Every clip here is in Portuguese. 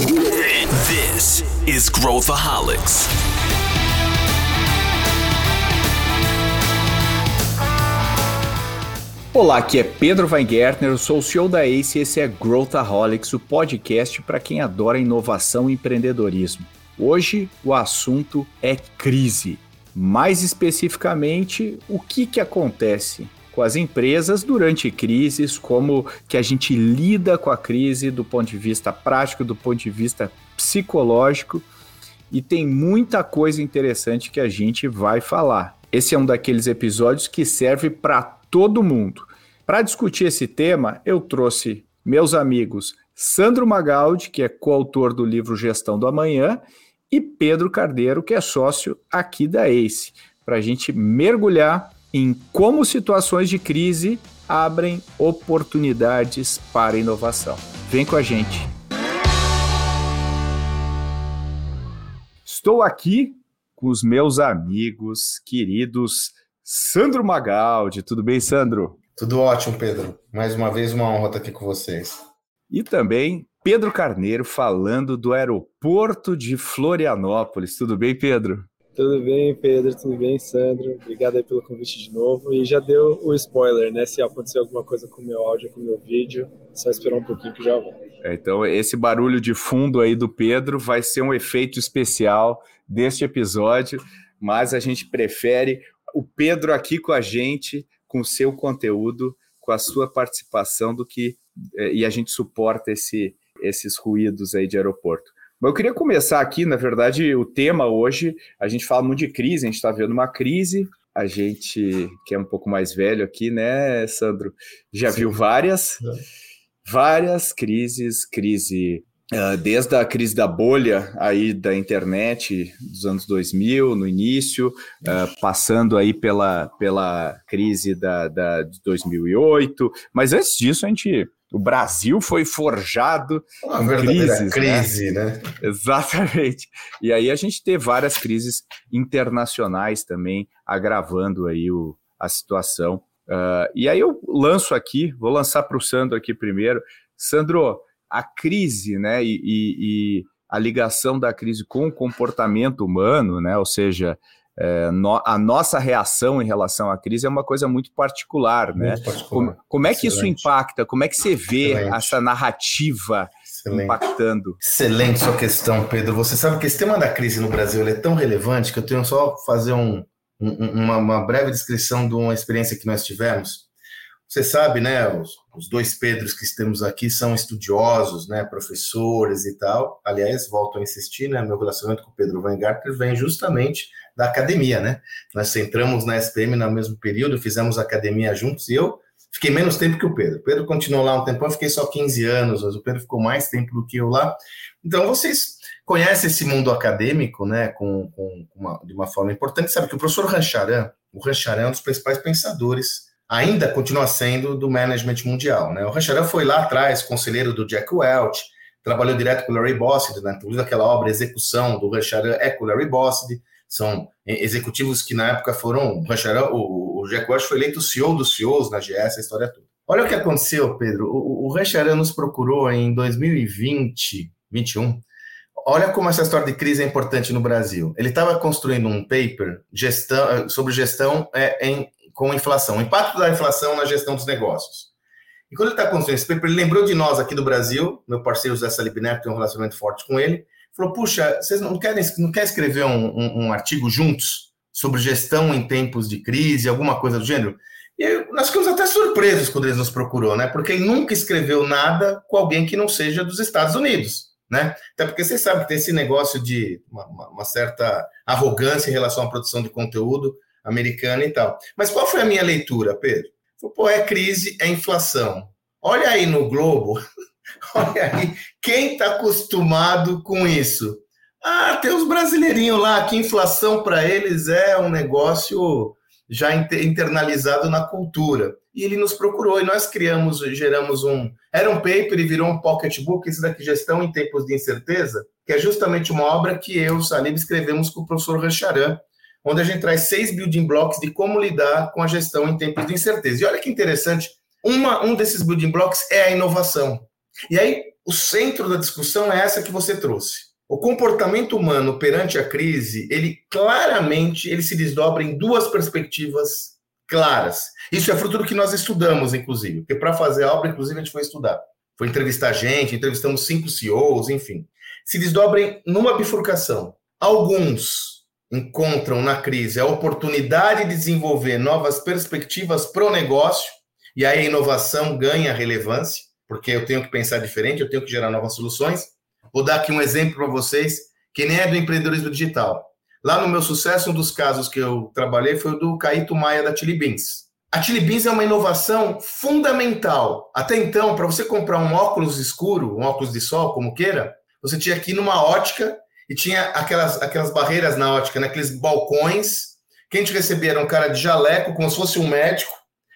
This is Growthaholics. Olá, aqui é Pedro Weingärtner, sou o CEO da ACE e esse é Growthaholics, o podcast para quem adora inovação e empreendedorismo. Hoje o assunto é crise. Mais especificamente, o que, que acontece com as empresas durante crises, como que a gente lida com a crise do ponto de vista prático, do ponto de vista psicológico, e tem muita coisa interessante que a gente vai falar. Esse é um daqueles episódios que serve para todo mundo. Para discutir esse tema, eu trouxe meus amigos Sandro Magaldi, que é coautor do livro Gestão do Amanhã, e Pedro Cardeiro, que é sócio aqui da ACE, para a gente mergulhar em como situações de crise abrem oportunidades para inovação. Vem com a gente. Estou aqui com os meus amigos queridos Sandro Magaldi. Tudo bem, Sandro? Tudo ótimo, Pedro. Mais uma vez, uma honra estar aqui com vocês. E também Pedro Carneiro falando do aeroporto de Florianópolis. Tudo bem, Pedro? Tudo bem, Pedro? Tudo bem, Sandro? Obrigado aí pelo convite de novo. E já deu o spoiler, né? Se acontecer alguma coisa com o meu áudio, com o meu vídeo, só esperar um pouquinho que já vai. É, então, esse barulho de fundo aí do Pedro vai ser um efeito especial deste episódio, mas a gente prefere o Pedro aqui com a gente, com o seu conteúdo, com a sua participação, do que é, e a gente suporta esse, esses ruídos aí de aeroporto. Mas eu queria começar aqui, na verdade, o tema hoje, a gente fala muito de crise, a gente está vendo uma crise, a gente, que é um pouco mais velho aqui, né, Sandro, já Sim. viu várias, várias crises, crise Uh, desde a crise da bolha aí da internet dos anos 2000, no início, uh, passando aí pela, pela crise da, da, de 2008, mas antes disso a gente o Brasil foi forjado Uma crises. Né? Crise, né? né? Exatamente. E aí a gente teve várias crises internacionais também agravando aí o, a situação. Uh, e aí eu lanço aqui, vou lançar para o Sandro aqui primeiro. Sandro, a crise, né? E, e, e a ligação da crise com o comportamento humano, né? Ou seja, é, no, a nossa reação em relação à crise é uma coisa muito particular, né? muito né? Particular. Como, como, é que Excelente. isso impacta? Como é que você vê Excelente. essa narrativa Excelente. impactando? Excelente sua questão, Pedro. Você sabe que esse tema da crise no Brasil é tão relevante que eu tenho só fazer um, um, uma, uma breve descrição de uma experiência que nós tivemos. Você sabe, né? Os, os, dois Pedros que temos aqui são estudiosos, né? Professores e tal. Aliás, volto a insistir, né? Meu relacionamento com o Pedro Van Garter vem justamente da academia, né? Nós entramos na SPM no mesmo período, fizemos academia juntos e eu fiquei menos tempo que o Pedro. O Pedro continuou lá um tempo, eu fiquei só 15 anos, mas o Pedro ficou mais tempo do que eu lá. Então, vocês conhecem esse mundo acadêmico, né? Com, com uma, de uma forma importante. Sabe que o professor Rancharan, o Rancharan é um dos principais pensadores ainda continua sendo do management mundial. Né? O Rancharan foi lá atrás, conselheiro do Jack Welch, trabalhou direto com o Larry Bossidy, né? inclusive aquela obra Execução do Rancharan é com o Larry Bossidy, são executivos que na época foram, o, Rancharan, o, o Jack Welch foi eleito CEO dos CEOs na GS, a história toda. Olha o que aconteceu, Pedro, o, o Rancharan nos procurou em 2020, 21, Olha como essa história de crise é importante no Brasil. Ele estava construindo um paper gestão, sobre gestão é, em com inflação, o impacto da inflação na gestão dos negócios. E quando ele está construindo esse paper, ele lembrou de nós aqui do Brasil, meu parceiro José Salib Neto tem um relacionamento forte com ele, falou, puxa, vocês não querem, não querem escrever um, um, um artigo juntos sobre gestão em tempos de crise, alguma coisa do gênero? E nós ficamos até surpresos quando ele nos procurou, né? Porque ele nunca escreveu nada com alguém que não seja dos Estados Unidos, né? Até porque vocês sabem que tem esse negócio de uma, uma certa arrogância em relação à produção de conteúdo americana e tal. Mas qual foi a minha leitura, Pedro? Pô, é crise, é inflação. Olha aí no Globo, olha aí, quem está acostumado com isso? Ah, tem os brasileirinhos lá, que inflação para eles é um negócio já internalizado na cultura. E ele nos procurou e nós criamos, geramos um. Era um paper e virou um pocketbook, esse daqui, Gestão em Tempos de Incerteza, que é justamente uma obra que eu, Salib, escrevemos com o professor Rancharan, onde a gente traz seis building blocks de como lidar com a gestão em tempos de incerteza. E olha que interessante, uma, um desses building blocks é a inovação. E aí, o centro da discussão é essa que você trouxe. O comportamento humano perante a crise, ele claramente ele se desdobra em duas perspectivas claras. Isso é fruto do que nós estudamos, inclusive, porque para fazer a obra, inclusive, a gente foi estudar. Foi entrevistar gente, entrevistamos cinco CEOs, enfim. Se desdobrem numa bifurcação. Alguns encontram na crise a oportunidade de desenvolver novas perspectivas para o negócio, e aí a inovação ganha relevância, porque eu tenho que pensar diferente, eu tenho que gerar novas soluções. Vou dar aqui um exemplo para vocês, que nem é do empreendedorismo digital. Lá no meu sucesso, um dos casos que eu trabalhei foi o do Caíto Maia da Chili Beans. A Chili Beans é uma inovação fundamental. Até então, para você comprar um óculos escuro, um óculos de sol, como queira, você tinha que ir numa ótica e tinha aquelas, aquelas barreiras na ótica, né? aqueles balcões. Quem te recebia era um cara de jaleco, como se fosse um médico,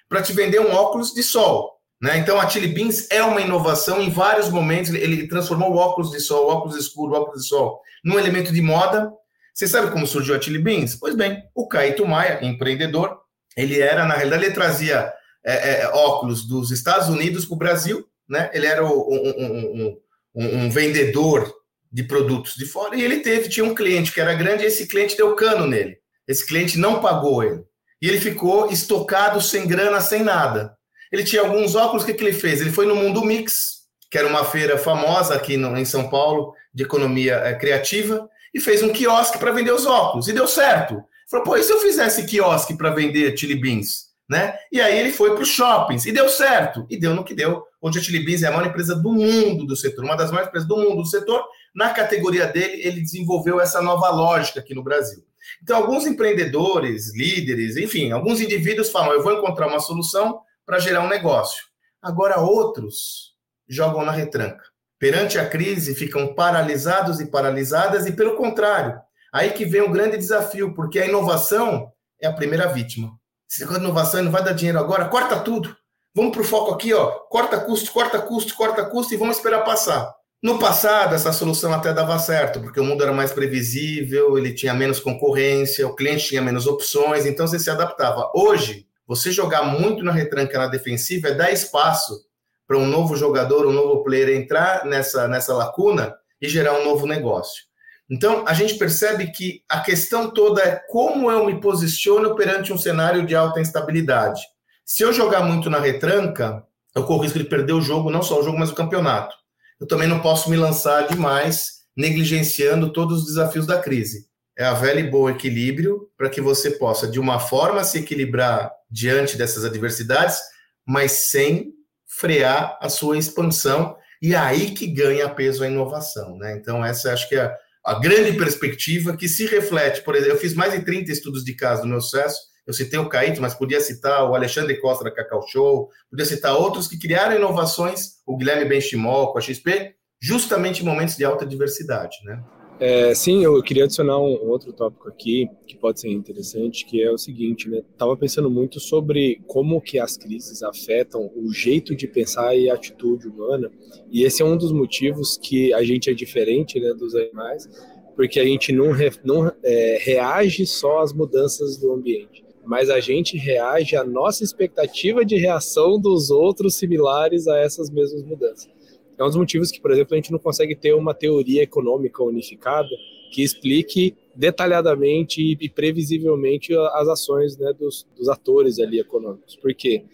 para te vender um óculos de sol. Né? Então, a Chili Beans é uma inovação em vários momentos. Ele transformou o óculos de sol, o óculos escuro, o óculos de sol, num elemento de moda. Você sabe como surgiu a Chili Beans? Pois bem, o Caíto Maia, empreendedor, ele era, na realidade, ele trazia é, é, óculos dos Estados Unidos para o Brasil, né? Ele era um, um, um, um vendedor de produtos de fora, e ele teve, tinha um cliente que era grande, e esse cliente deu cano nele. Esse cliente não pagou ele. E ele ficou estocado, sem grana, sem nada. Ele tinha alguns óculos, o que, que ele fez? Ele foi no Mundo Mix, que era uma feira famosa aqui no, em São Paulo, de economia é, criativa, e fez um quiosque para vender os óculos. E deu certo. Falou, pô, e se eu fizesse quiosque para vender chili beans? Né? E aí ele foi para os shoppings, e deu certo. E deu no que deu. Hoje a Chili Beans é a maior empresa do mundo do setor, uma das maiores empresas do mundo do setor, na categoria dele, ele desenvolveu essa nova lógica aqui no Brasil. Então, alguns empreendedores, líderes, enfim, alguns indivíduos falam: eu vou encontrar uma solução para gerar um negócio. Agora, outros jogam na retranca. Perante a crise, ficam paralisados e paralisadas, e pelo contrário, aí que vem o grande desafio, porque a inovação é a primeira vítima. Se negócio inovação não vai dar dinheiro agora, corta tudo. Vamos para o foco aqui, ó. Corta custo, corta custo, corta custo e vamos esperar passar. No passado, essa solução até dava certo, porque o mundo era mais previsível, ele tinha menos concorrência, o cliente tinha menos opções, então você se adaptava. Hoje, você jogar muito na retranca na defensiva é dar espaço para um novo jogador, um novo player entrar nessa, nessa lacuna e gerar um novo negócio. Então, a gente percebe que a questão toda é como eu me posiciono perante um cenário de alta instabilidade. Se eu jogar muito na retranca, eu corro risco de perder o jogo, não só o jogo, mas o campeonato eu também não posso me lançar demais, negligenciando todos os desafios da crise. É a velha e boa equilíbrio para que você possa, de uma forma, se equilibrar diante dessas adversidades, mas sem frear a sua expansão. E é aí que ganha peso a inovação. Né? Então, essa acho que é a grande perspectiva que se reflete. Por exemplo, eu fiz mais de 30 estudos de caso no meu sucesso eu citei o Caíto, mas podia citar o Alexandre Costa da Cacau Show, podia citar outros que criaram inovações, o Guilherme Benchimol com a XP, justamente em momentos de alta diversidade, né? É, sim, eu queria adicionar um, outro tópico aqui que pode ser interessante, que é o seguinte, né? Tava pensando muito sobre como que as crises afetam o jeito de pensar e a atitude humana, e esse é um dos motivos que a gente é diferente, né, dos animais, porque a gente não, re, não é, reage só às mudanças do ambiente mas a gente reage à nossa expectativa de reação dos outros similares a essas mesmas mudanças. É um dos motivos que, por exemplo, a gente não consegue ter uma teoria econômica unificada que explique detalhadamente e previsivelmente as ações né, dos, dos atores ali econômicos. Porque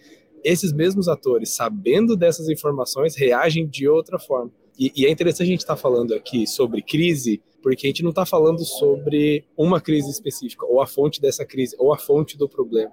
esses mesmos atores, sabendo dessas informações, reagem de outra forma. E, e é interessante a gente estar tá falando aqui sobre crise porque a gente não está falando sobre uma crise específica, ou a fonte dessa crise, ou a fonte do problema.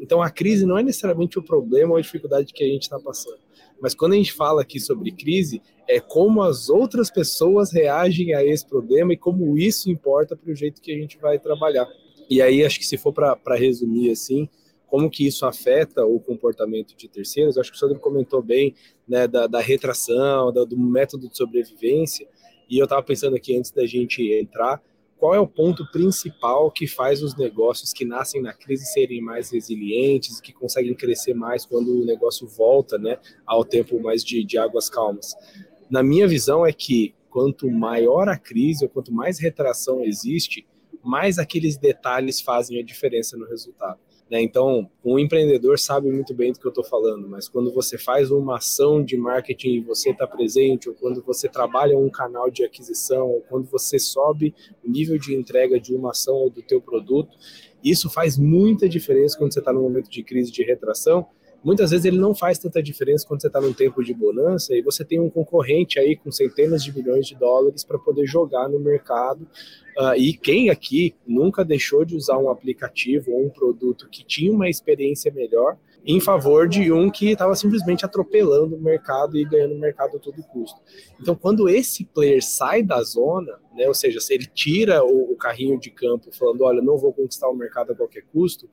Então, a crise não é necessariamente o problema ou a dificuldade que a gente está passando. Mas quando a gente fala aqui sobre crise, é como as outras pessoas reagem a esse problema e como isso importa para o jeito que a gente vai trabalhar. E aí, acho que se for para resumir assim, como que isso afeta o comportamento de terceiros, acho que o Sandro comentou bem né, da, da retração, do método de sobrevivência, e eu estava pensando aqui antes da gente entrar, qual é o ponto principal que faz os negócios que nascem na crise serem mais resilientes, que conseguem crescer mais quando o negócio volta, né, ao tempo mais de, de águas calmas? Na minha visão é que quanto maior a crise ou quanto mais retração existe, mais aqueles detalhes fazem a diferença no resultado. Né? Então, um empreendedor sabe muito bem do que eu estou falando, mas quando você faz uma ação de marketing e você está presente, ou quando você trabalha um canal de aquisição, ou quando você sobe o nível de entrega de uma ação ou do teu produto, isso faz muita diferença quando você está no momento de crise de retração, muitas vezes ele não faz tanta diferença quando você está num tempo de bonança e você tem um concorrente aí com centenas de milhões de dólares para poder jogar no mercado. Uh, e quem aqui nunca deixou de usar um aplicativo ou um produto que tinha uma experiência melhor em favor de um que estava simplesmente atropelando o mercado e ganhando o mercado a todo custo. Então, quando esse player sai da zona, né, ou seja, se ele tira o, o carrinho de campo falando, olha, não vou conquistar o mercado a qualquer custo,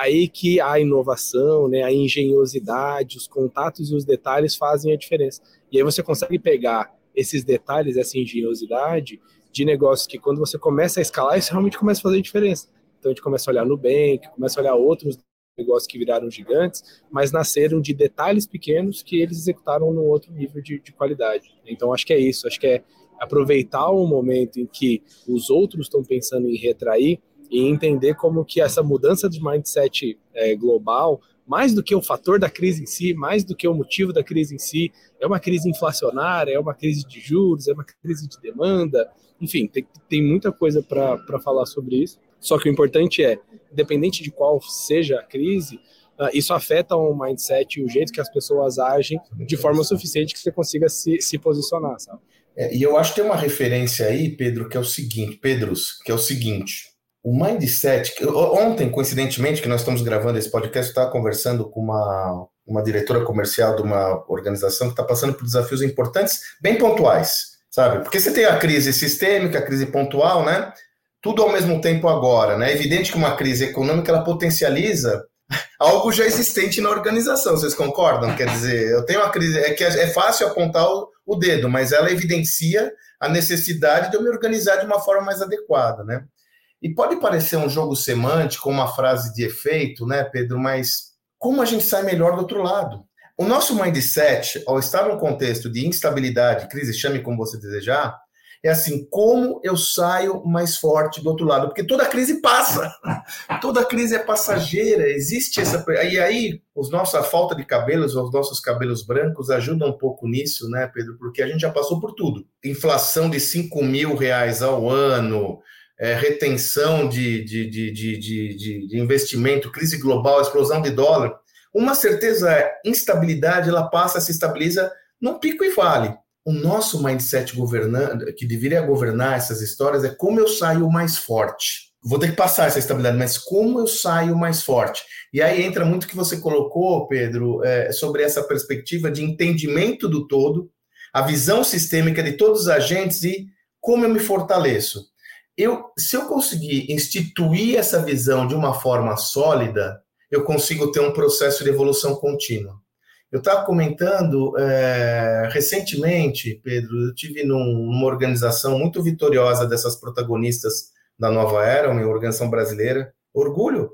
aí que a inovação, né, a engenhosidade, os contatos e os detalhes fazem a diferença. E aí você consegue pegar esses detalhes, essa engenhosidade de negócios que quando você começa a escalar, isso realmente começa a fazer diferença. Então a gente começa a olhar no Nubank, começa a olhar outros negócios que viraram gigantes, mas nasceram de detalhes pequenos que eles executaram num outro nível de, de qualidade. Então acho que é isso, acho que é aproveitar o momento em que os outros estão pensando em retrair e entender como que essa mudança de mindset é, global, mais do que o fator da crise em si, mais do que o motivo da crise em si, é uma crise inflacionária, é uma crise de juros, é uma crise de demanda, enfim, tem, tem muita coisa para falar sobre isso. Só que o importante é, independente de qual seja a crise, uh, isso afeta o mindset e o jeito que as pessoas agem de forma suficiente que você consiga se, se posicionar, sabe? É, e eu acho que tem uma referência aí, Pedro, que é o seguinte, Pedros, que é o seguinte, o mindset. Ontem, coincidentemente, que nós estamos gravando esse podcast, eu estava conversando com uma, uma diretora comercial de uma organização que está passando por desafios importantes, bem pontuais, sabe? Porque você tem a crise sistêmica, a crise pontual, né? Tudo ao mesmo tempo agora, né? É evidente que uma crise econômica ela potencializa algo já existente na organização, vocês concordam? Quer dizer, eu tenho uma crise, é que é fácil apontar o dedo, mas ela evidencia a necessidade de eu me organizar de uma forma mais adequada, né? E pode parecer um jogo semântico, uma frase de efeito, né, Pedro? Mas como a gente sai melhor do outro lado? O nosso mindset, ao estar num contexto de instabilidade, crise, chame como você desejar, é assim, como eu saio mais forte do outro lado? Porque toda crise passa, toda crise é passageira, existe essa. E aí, os nossa falta de cabelos, os nossos cabelos brancos ajudam um pouco nisso, né, Pedro? Porque a gente já passou por tudo. Inflação de 5 mil reais ao ano, é, retenção de, de, de, de, investimento, crise global, explosão de dólar. Uma certeza é instabilidade, ela passa, se estabiliza num pico e vale. O nosso mindset governando, que deveria governar essas histórias é como eu saio mais forte. Vou ter que passar essa estabilidade, mas como eu saio mais forte? E aí entra muito o que você colocou, Pedro, é, sobre essa perspectiva de entendimento do todo, a visão sistêmica de todos os agentes e como eu me fortaleço eu, se eu conseguir instituir essa visão de uma forma sólida, eu consigo ter um processo de evolução contínua. Eu estava comentando é, recentemente, Pedro, eu tive num, numa organização muito vitoriosa dessas protagonistas da Nova Era, uma organização brasileira, orgulho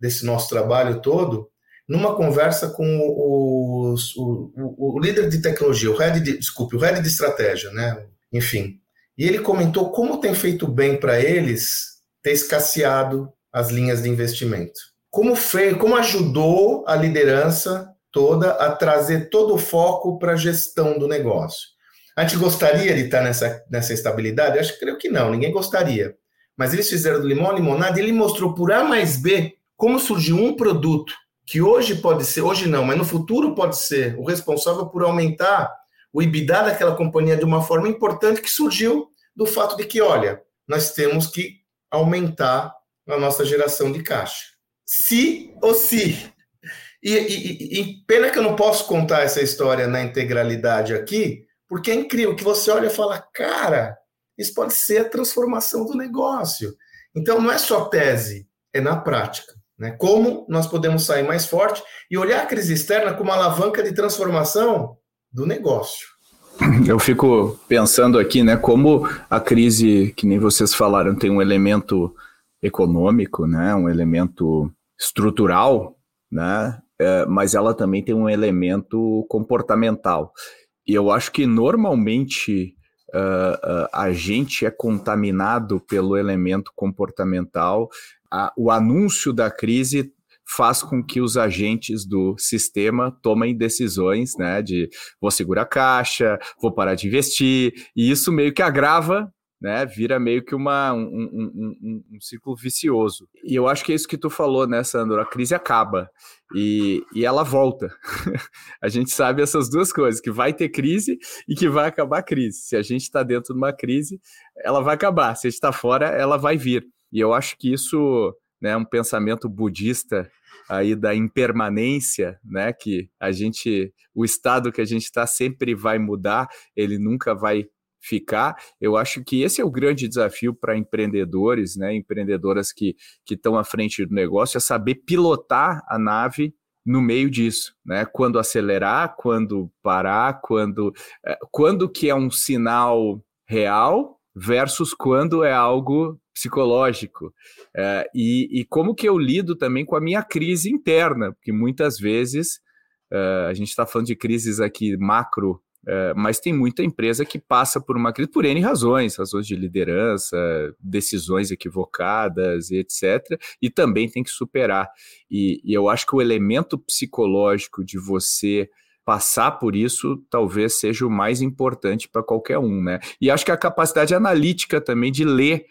desse nosso trabalho todo, numa conversa com o, o, o, líder de tecnologia, o head de, desculpe, o head de estratégia, né? Enfim, e ele comentou como tem feito bem para eles ter escasseado as linhas de investimento. Como fez, como ajudou a liderança toda a trazer todo o foco para a gestão do negócio. A gente gostaria de estar nessa, nessa estabilidade? Acho que creio que não, ninguém gostaria. Mas eles fizeram do limão a limonada e ele mostrou por A mais B como surgiu um produto que hoje pode ser, hoje não, mas no futuro pode ser o responsável por aumentar o EBITDA daquela companhia de uma forma importante que surgiu do fato de que, olha, nós temos que aumentar a nossa geração de caixa. Se ou se. E, e, e, pena que eu não posso contar essa história na integralidade aqui, porque é incrível que você olha e fala, cara, isso pode ser a transformação do negócio. Então não é só tese, é na prática. Né? Como nós podemos sair mais forte e olhar a crise externa como uma alavanca de transformação do negócio. Eu fico pensando aqui, né, como a crise, que nem vocês falaram, tem um elemento econômico, né, um elemento estrutural, né, é, mas ela também tem um elemento comportamental. E eu acho que normalmente uh, uh, a gente é contaminado pelo elemento comportamental. A, o anúncio da crise faz com que os agentes do sistema tomem decisões, né, de vou segurar a caixa, vou parar de investir, e isso meio que agrava né? Vira meio que uma, um, um, um, um, ciclo vicioso. E eu acho que é isso que tu falou, né, Sandro? A crise acaba e, e ela volta. a gente sabe essas duas coisas, que vai ter crise e que vai acabar a crise. Se a gente está dentro de uma crise, ela vai acabar. Se a gente está fora, ela vai vir. E eu acho que isso né, um pensamento budista aí da impermanência, né, que a gente, o estado que a gente está sempre vai mudar, ele nunca vai ficar. Eu acho que esse é o grande desafio para empreendedores, né, empreendedoras que estão à frente do negócio, é saber pilotar a nave no meio disso, né? Quando acelerar, quando parar, quando, eh, quando que é um sinal real versus quando é algo psicológico. É, e, e, como que eu lido também com a minha crise interna, porque muitas vezes uh, a gente está falando de crises aqui macro é, mas tem muita empresa que passa por uma crise por N razões, razões de liderança, decisões equivocadas, etc. E também tem que superar. E, e eu acho que o elemento psicológico de você passar por isso talvez seja o mais importante para qualquer um, né? E acho que a capacidade analítica também de ler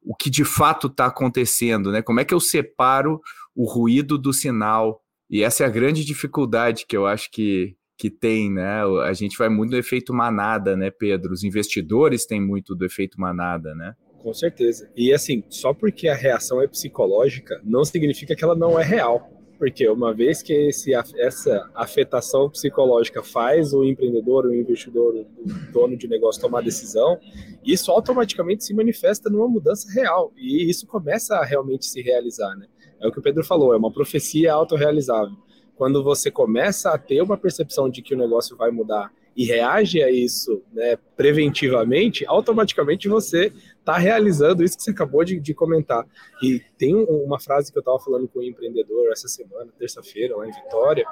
o que de fato está acontecendo, né? Como é que eu separo o ruído do sinal? E essa é a grande dificuldade que eu acho que, que tem, né? A gente vai muito do efeito manada, né, Pedro? Os investidores têm muito do efeito manada, né? Com certeza. E assim, só porque a reação é psicológica, não significa que ela não é real. Porque uma vez que esse, essa afetação psicológica faz o empreendedor, o investidor, o dono de negócio tomar decisão, isso automaticamente se manifesta numa mudança real. E isso começa a realmente se realizar, né? É o que o Pedro falou, é uma profecia autorrealizável quando você começa a ter uma percepção de que o negócio vai mudar e reage a isso né, preventivamente, automaticamente você está realizando isso que você acabou de, de comentar. E tem um, uma frase que eu estava falando com um empreendedor essa semana, terça-feira, lá em Vitória,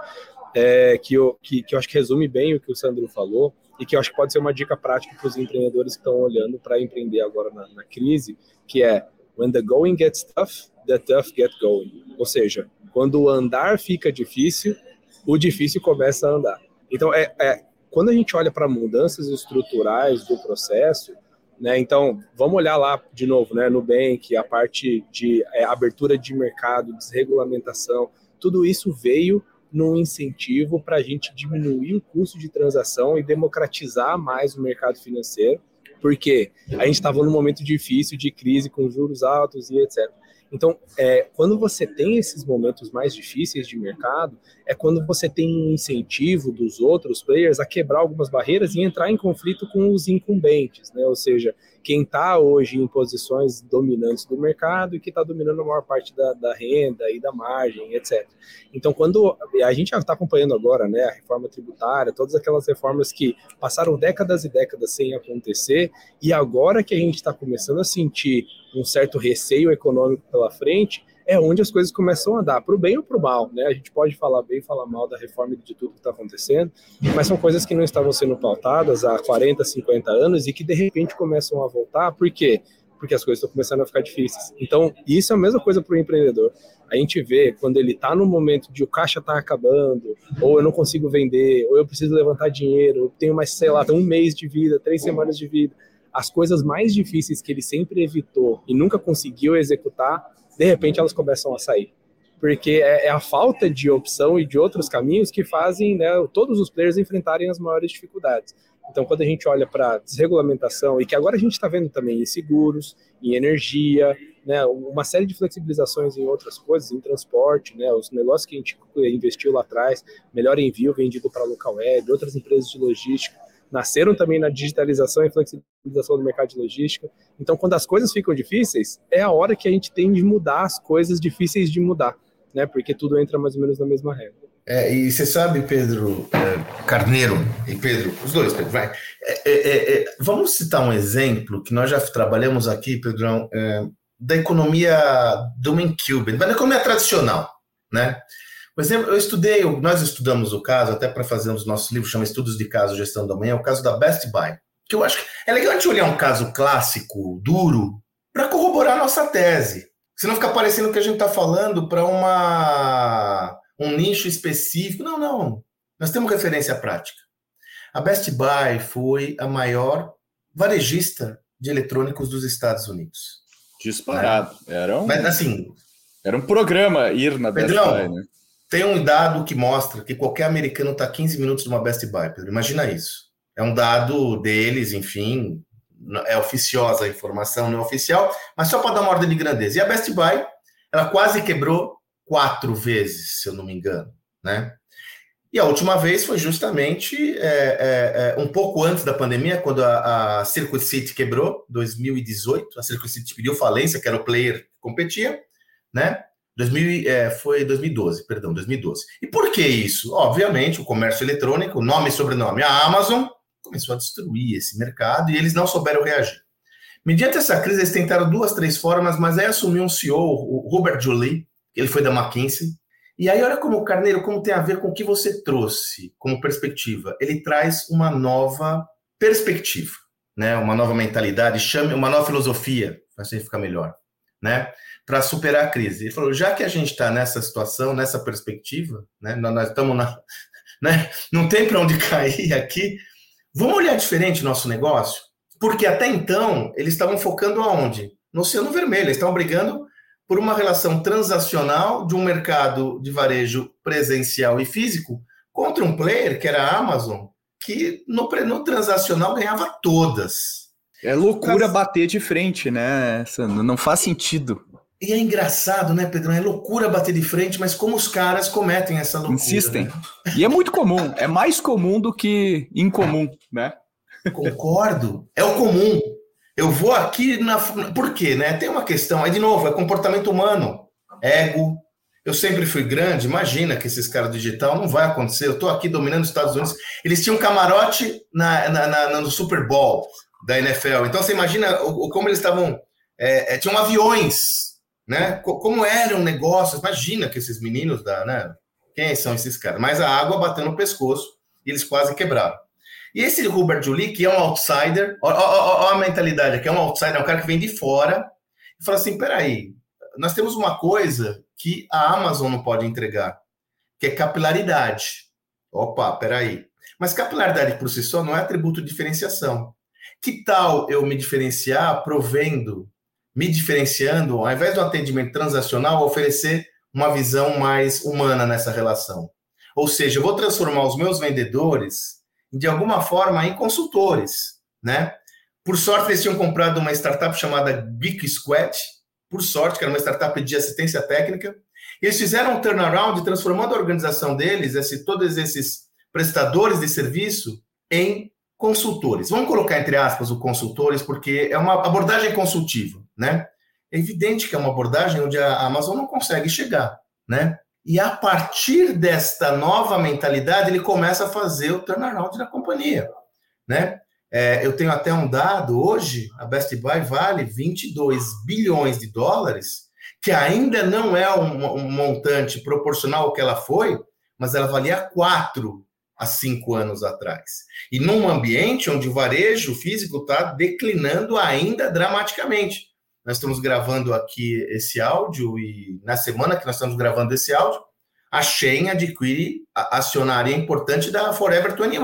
é, que, eu, que, que eu acho que resume bem o que o Sandro falou e que eu acho que pode ser uma dica prática para os empreendedores que estão olhando para empreender agora na, na crise, que é When the going gets tough, the tough get going. Ou seja, quando o andar fica difícil, o difícil começa a andar. Então, é, é quando a gente olha para mudanças estruturais do processo, né, então vamos olhar lá de novo, né, Nubank, a parte de é, abertura de mercado, desregulamentação, tudo isso veio num incentivo para a gente diminuir o custo de transação e democratizar mais o mercado financeiro, porque a gente estava num momento difícil de crise com juros altos e etc. Então, é, quando você tem esses momentos mais difíceis de mercado, é quando você tem um incentivo dos outros players a quebrar algumas barreiras e entrar em conflito com os incumbentes, né? Ou seja, quem está hoje em posições dominantes do mercado e que está dominando a maior parte da, da, renda e da margem, etc. Então, quando a gente está acompanhando agora, né, a reforma tributária, todas aquelas reformas que passaram décadas e décadas sem acontecer, e agora que a gente está começando a sentir um certo receio econômico pela frente, é onde as coisas começam a andar, para o bem ou para o mal, né? A gente pode falar bem, falar mal da reforma e de tudo que está acontecendo, mas são coisas que não estavam sendo pautadas há 40, 50 anos e que de repente começam a voltar, por quê? Porque as coisas estão começando a ficar difíceis. Então, isso é a mesma coisa para o empreendedor. A gente vê quando ele está no momento de o caixa está acabando, ou eu não consigo vender, ou eu preciso levantar dinheiro, eu tenho mais, sei lá, um mês de vida, três semanas de vida. As coisas mais difíceis que ele sempre evitou e nunca conseguiu executar, de repente elas começam a sair. Porque é, é a falta de opção e de outros caminhos que fazem né, todos os players enfrentarem as maiores dificuldades. Então, quando a gente olha para desregulamentação, e que agora a gente está vendo também em seguros, em energia, né, uma série de flexibilizações em outras coisas, em transporte, né, os negócios que a gente investiu lá atrás, melhor envio vendido para local web, outras empresas de logística, nasceram também na digitalização e flexibilização do mercado de logística. Então, quando as coisas ficam difíceis, é a hora que a gente tem de mudar as coisas difíceis de mudar, né? Porque tudo entra mais ou menos na mesma regra. É, e você sabe, Pedro é, Carneiro e Pedro, os dois, Pedro, vai. É, é, é vamos citar um exemplo que nós já trabalhamos aqui, Pedrão, é, da economia do incumbent, da economia tradicional, né? Por exemplo, eu estudei, nós estudamos o caso, até para fazer os nossos livros, chama Estudos de Caso Gestão da Manhã, o caso da Best Buy. Que eu acho que é legal a gente olhar um caso clássico, duro, para corroborar a nossa tese. Senão fica parecendo que a gente está falando para uma um nicho específico. Não, não. Nós temos referência prática. A Best Buy foi a maior varejista de eletrônicos dos Estados Unidos. Disparado. Era um, Mas assim. Era um programa ir na Pedrão, Best Buy, né? Tem um dado que mostra que qualquer americano está 15 minutos de uma Best Buy, Pedro. Imagina isso. É um dado deles, enfim, é oficiosa a informação, não é oficial, mas só para dar uma ordem de grandeza. E a Best Buy, ela quase quebrou quatro vezes, se eu não me engano, né? E a última vez foi justamente é, é, é, um pouco antes da pandemia, quando a, a Circuit City quebrou, 2018. A Circuit City pediu falência, que era o player que competia, né? 2000, é, foi 2012, perdão, 2012. E por que isso? Obviamente, o comércio eletrônico, nome e sobrenome, a Amazon começou a destruir esse mercado e eles não souberam reagir. Mediante essa crise, eles tentaram duas, três formas, mas aí assumiu um CEO, o Robert Jolie, ele foi da McKinsey, e aí olha como o Carneiro, como tem a ver com o que você trouxe como perspectiva. Ele traz uma nova perspectiva, né? uma nova mentalidade, chame uma nova filosofia, para ficar melhor, né? para superar a crise. Ele falou, já que a gente está nessa situação, nessa perspectiva, né? nós estamos na... Né? não tem para onde cair aqui, vamos olhar diferente o nosso negócio? Porque até então, eles estavam focando aonde? No Oceano Vermelho, eles estavam brigando por uma relação transacional de um mercado de varejo presencial e físico contra um player, que era a Amazon, que no, no transacional ganhava todas. É loucura Mas... bater de frente, né? Não faz sentido. E é engraçado, né, Pedro? É loucura bater de frente, mas como os caras cometem essa loucura. Insistem. Né? E é muito comum. É mais comum do que incomum, né? Concordo. É o comum. Eu vou aqui na. Por quê, né? Tem uma questão, aí de novo, é comportamento humano, ego. Eu sempre fui grande, imagina que esses caras digital não vai acontecer. Eu estou aqui dominando os Estados Unidos. Eles tinham camarote na, na, na, no Super Bowl da NFL. Então você imagina o, como eles estavam. É, é, tinham aviões, né? Como era um negócio. Imagina que esses meninos da. Né? Quem são esses caras? Mas a água bateu no pescoço e eles quase quebraram. E esse Hubert Jolie, que é um outsider, olha a mentalidade aqui, é um outsider, é um cara que vem de fora, e fala assim: peraí, nós temos uma coisa que a Amazon não pode entregar, que é capilaridade. Opa, peraí. Mas capilaridade por si só não é atributo de diferenciação. Que tal eu me diferenciar provendo, me diferenciando, ao invés do atendimento transacional, oferecer uma visão mais humana nessa relação? Ou seja, eu vou transformar os meus vendedores de alguma forma, em consultores, né? Por sorte, eles tinham comprado uma startup chamada Geek Squad, por sorte, que era uma startup de assistência técnica. Eles fizeram um turnaround, transformando a organização deles, esse, todos esses prestadores de serviço, em consultores. Vamos colocar entre aspas o consultores, porque é uma abordagem consultiva, né? É evidente que é uma abordagem onde a Amazon não consegue chegar, né? E a partir desta nova mentalidade, ele começa a fazer o turnaround da companhia. Né? É, eu tenho até um dado, hoje a Best Buy vale 22 bilhões de dólares, que ainda não é um, um montante proporcional ao que ela foi, mas ela valia 4 há cinco anos atrás. E num ambiente onde o varejo físico está declinando ainda dramaticamente. Nós estamos gravando aqui esse áudio e na semana que nós estamos gravando esse áudio, a Shein adquire a acionária importante da Forever 21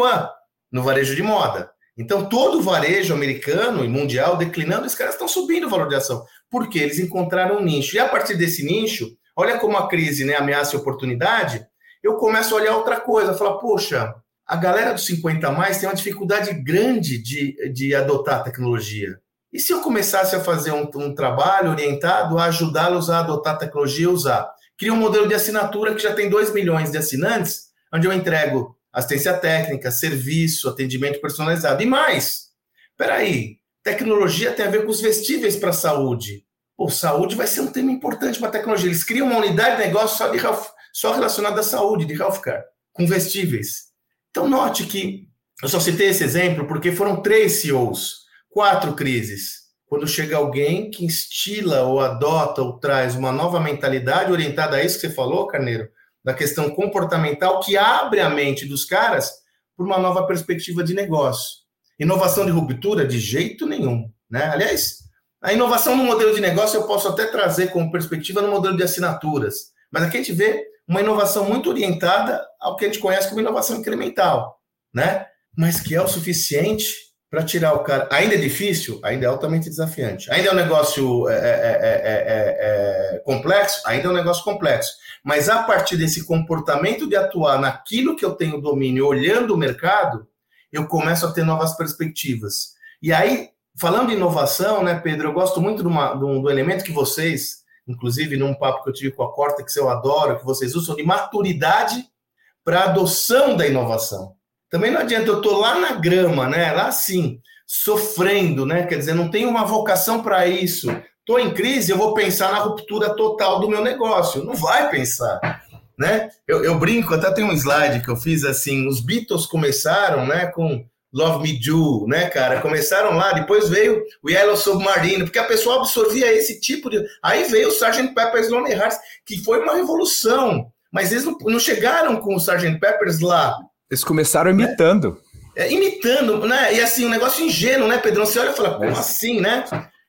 no varejo de moda. Então, todo o varejo americano e mundial declinando, os caras estão subindo o valor de ação, porque eles encontraram um nicho. E a partir desse nicho, olha como a crise né, ameaça a oportunidade, eu começo a olhar outra coisa, falar, poxa, a galera dos 50 mais tem uma dificuldade grande de, de adotar a tecnologia. E se eu começasse a fazer um, um trabalho orientado a ajudá-los a adotar a tecnologia e usar? Cria um modelo de assinatura que já tem 2 milhões de assinantes, onde eu entrego assistência técnica, serviço, atendimento personalizado. E mais, peraí, tecnologia tem a ver com os vestíveis para a saúde. Pô, saúde vai ser um tema importante para a tecnologia. Eles criam uma unidade de negócio só, de health, só relacionada à saúde, de healthcare, com vestíveis. Então, note que eu só citei esse exemplo porque foram três CEOs Quatro crises. Quando chega alguém que instila ou adota ou traz uma nova mentalidade orientada a isso que você falou, Carneiro, da questão comportamental, que abre a mente dos caras para uma nova perspectiva de negócio. Inovação de ruptura, de jeito nenhum. Né? Aliás, A inovação no modelo de negócio eu posso até trazer como perspectiva no modelo de assinaturas, mas aqui a gente vê uma inovação muito orientada ao que a gente conhece como inovação incremental, né? Mas que é o suficiente para tirar o cara. Ainda é difícil? Ainda é altamente desafiante. Ainda é um negócio é, é, é, complexo? Ainda é um negócio complexo. Mas a partir desse comportamento de atuar naquilo que eu tenho domínio, olhando o mercado, eu começo a ter novas perspectivas. E aí, falando de inovação, né, Pedro, eu gosto muito uma, um, do elemento que vocês, inclusive num papo que eu tive com a Corta, que eu adoro, que vocês usam, de maturidade para adoção da inovação. Também não adianta eu estou lá na grama, né? Lá assim, sofrendo, né? Quer dizer, não tenho uma vocação para isso. Estou em crise, eu vou pensar na ruptura total do meu negócio. Não vai pensar, né? Eu, eu brinco, até tem um slide que eu fiz assim: os Beatles começaram, né, com Love Me Do, né, cara? Começaram lá, depois veio o Yellow Submarine, porque a pessoa absorvia esse tipo de. Aí veio o Sgt. Pepper's Lonely Hearts, que foi uma revolução. Mas eles não, não chegaram com o Sgt. Pepper's lá eles começaram imitando. É, é, imitando, né? E assim, um negócio ingênuo, né, Pedrão? Você olha e fala, como é. assim, né?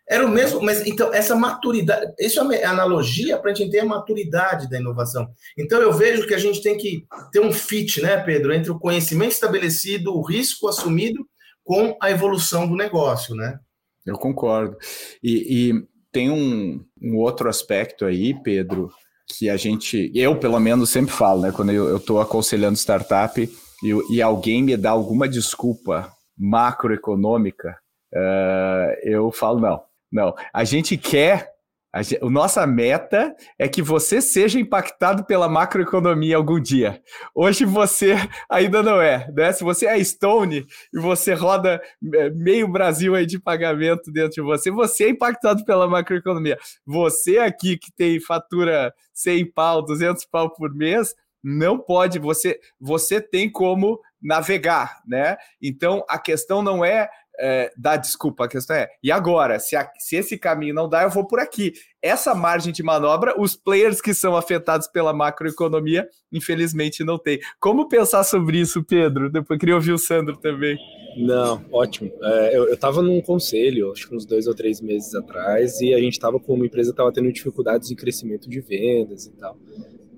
Era o mesmo, mas então, essa maturidade, isso é analogia para a gente entender a maturidade da inovação. Então, eu vejo que a gente tem que ter um fit, né, Pedro, entre o conhecimento estabelecido, o risco assumido, com a evolução do negócio, né? Eu concordo. E, e tem um, um outro aspecto aí, Pedro, que a gente, eu pelo menos sempre falo, né, quando eu estou aconselhando startup, e, e alguém me dá alguma desculpa macroeconômica, uh, eu falo, não, não. A gente quer a, gente, nossa meta é que você seja impactado pela macroeconomia algum dia. Hoje você ainda não é, né? Se você é Stone e você roda é, meio Brasil aí de pagamento dentro de você, você é impactado pela macroeconomia. Você aqui que tem fatura 100 pau, 200 pau por mês, não pode, você, você tem como navegar, né? Então a questão não é, é dar desculpa, a questão é, e agora? Se, a, se esse caminho não dá, eu vou por aqui. Essa margem de manobra, os players que são afetados pela macroeconomia, infelizmente não tem. Como pensar sobre isso, Pedro? Depois queria ouvir o Sandro também. Não, ótimo. É, eu estava num conselho, acho que uns dois ou três meses atrás, e a gente estava com uma empresa que estava tendo dificuldades de crescimento de vendas e tal.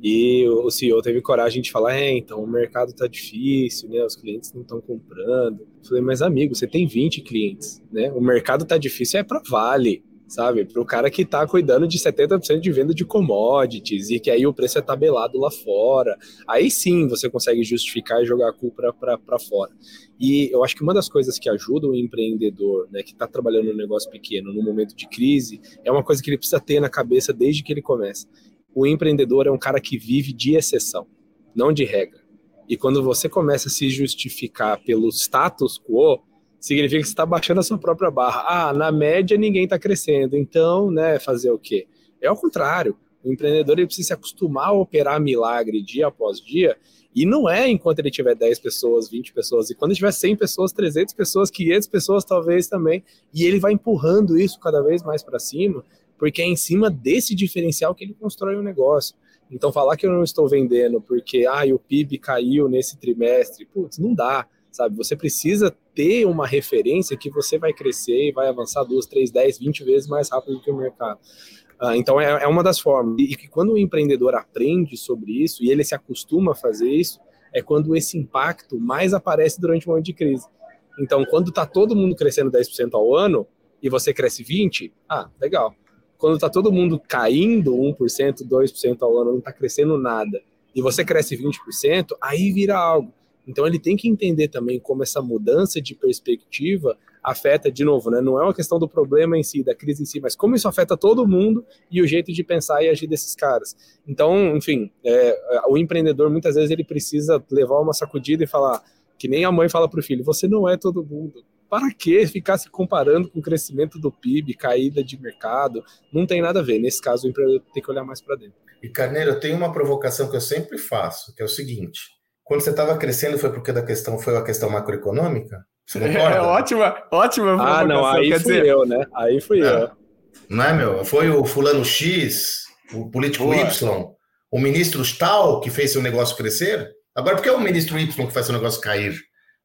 E o CEO teve coragem de falar: é, então o mercado tá difícil, né? Os clientes não estão comprando. Eu falei, mas amigo, você tem 20 clientes, né? O mercado tá difícil é para Vale, sabe? Para o cara que tá cuidando de 70% de venda de commodities e que aí o preço é tabelado lá fora. Aí sim você consegue justificar e jogar a culpa para fora. E eu acho que uma das coisas que ajuda o empreendedor, né, que está trabalhando no negócio pequeno, no momento de crise, é uma coisa que ele precisa ter na cabeça desde que ele começa o empreendedor é um cara que vive de exceção, não de regra. E quando você começa a se justificar pelo status quo, significa que você está baixando a sua própria barra. Ah, na média ninguém está crescendo, então, né, fazer o quê? É ao contrário. O empreendedor ele precisa se acostumar a operar milagre dia após dia, e não é enquanto ele tiver 10 pessoas, 20 pessoas, e quando tiver 100 pessoas, 300 pessoas, 500 pessoas talvez também, e ele vai empurrando isso cada vez mais para cima, porque é em cima desse diferencial que ele constrói o negócio. Então, falar que eu não estou vendendo porque ah, o PIB caiu nesse trimestre, putz, não dá, sabe? Você precisa ter uma referência que você vai crescer e vai avançar duas, três, dez, vinte vezes mais rápido do que o mercado. Ah, então, é, é uma das formas. E que quando o empreendedor aprende sobre isso e ele se acostuma a fazer isso, é quando esse impacto mais aparece durante um momento de crise. Então, quando está todo mundo crescendo 10% ao ano e você cresce 20%, ah, legal quando está todo mundo caindo 1%, 2% ao ano, não está crescendo nada, e você cresce 20%, aí vira algo. Então ele tem que entender também como essa mudança de perspectiva afeta, de novo, né? não é uma questão do problema em si, da crise em si, mas como isso afeta todo mundo e o jeito de pensar e agir desses caras. Então, enfim, é, o empreendedor muitas vezes ele precisa levar uma sacudida e falar, que nem a mãe fala para o filho, você não é todo mundo para que ficar se comparando com o crescimento do PIB, caída de mercado? Não tem nada a ver. Nesse caso, o empreendedor tem que olhar mais para dentro. E Carneiro, eu tenho uma provocação que eu sempre faço, que é o seguinte: quando você estava crescendo, foi porque da questão foi a questão macroeconômica? Você concorda? É ótima, ótima Ah, não, aí Quer fui dizer... eu, né? Aí fui não, eu. Não é, meu? Foi o fulano X, o político Boa. Y, o ministro tal que fez seu negócio crescer? Agora, por que é o ministro Y que faz seu negócio cair?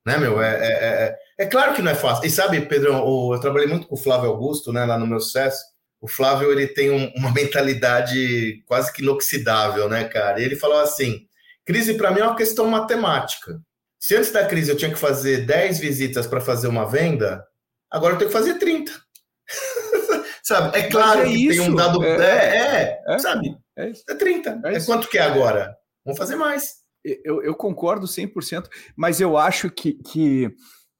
Né, meu? É, é, é, é claro que não é fácil. E sabe, Pedro, eu trabalhei muito com o Flávio Augusto, né, lá no meu sucesso. O Flávio, ele tem um, uma mentalidade quase que inoxidável, né, cara? E ele falou assim, crise para mim é uma questão matemática. Se antes da crise eu tinha que fazer 10 visitas para fazer uma venda, agora eu tenho que fazer 30. sabe? É claro é que tem um dado. É, é, é, é sabe? É, é 30. É, é quanto que é agora? Vamos fazer mais. Eu, eu concordo 100%, mas eu acho que, que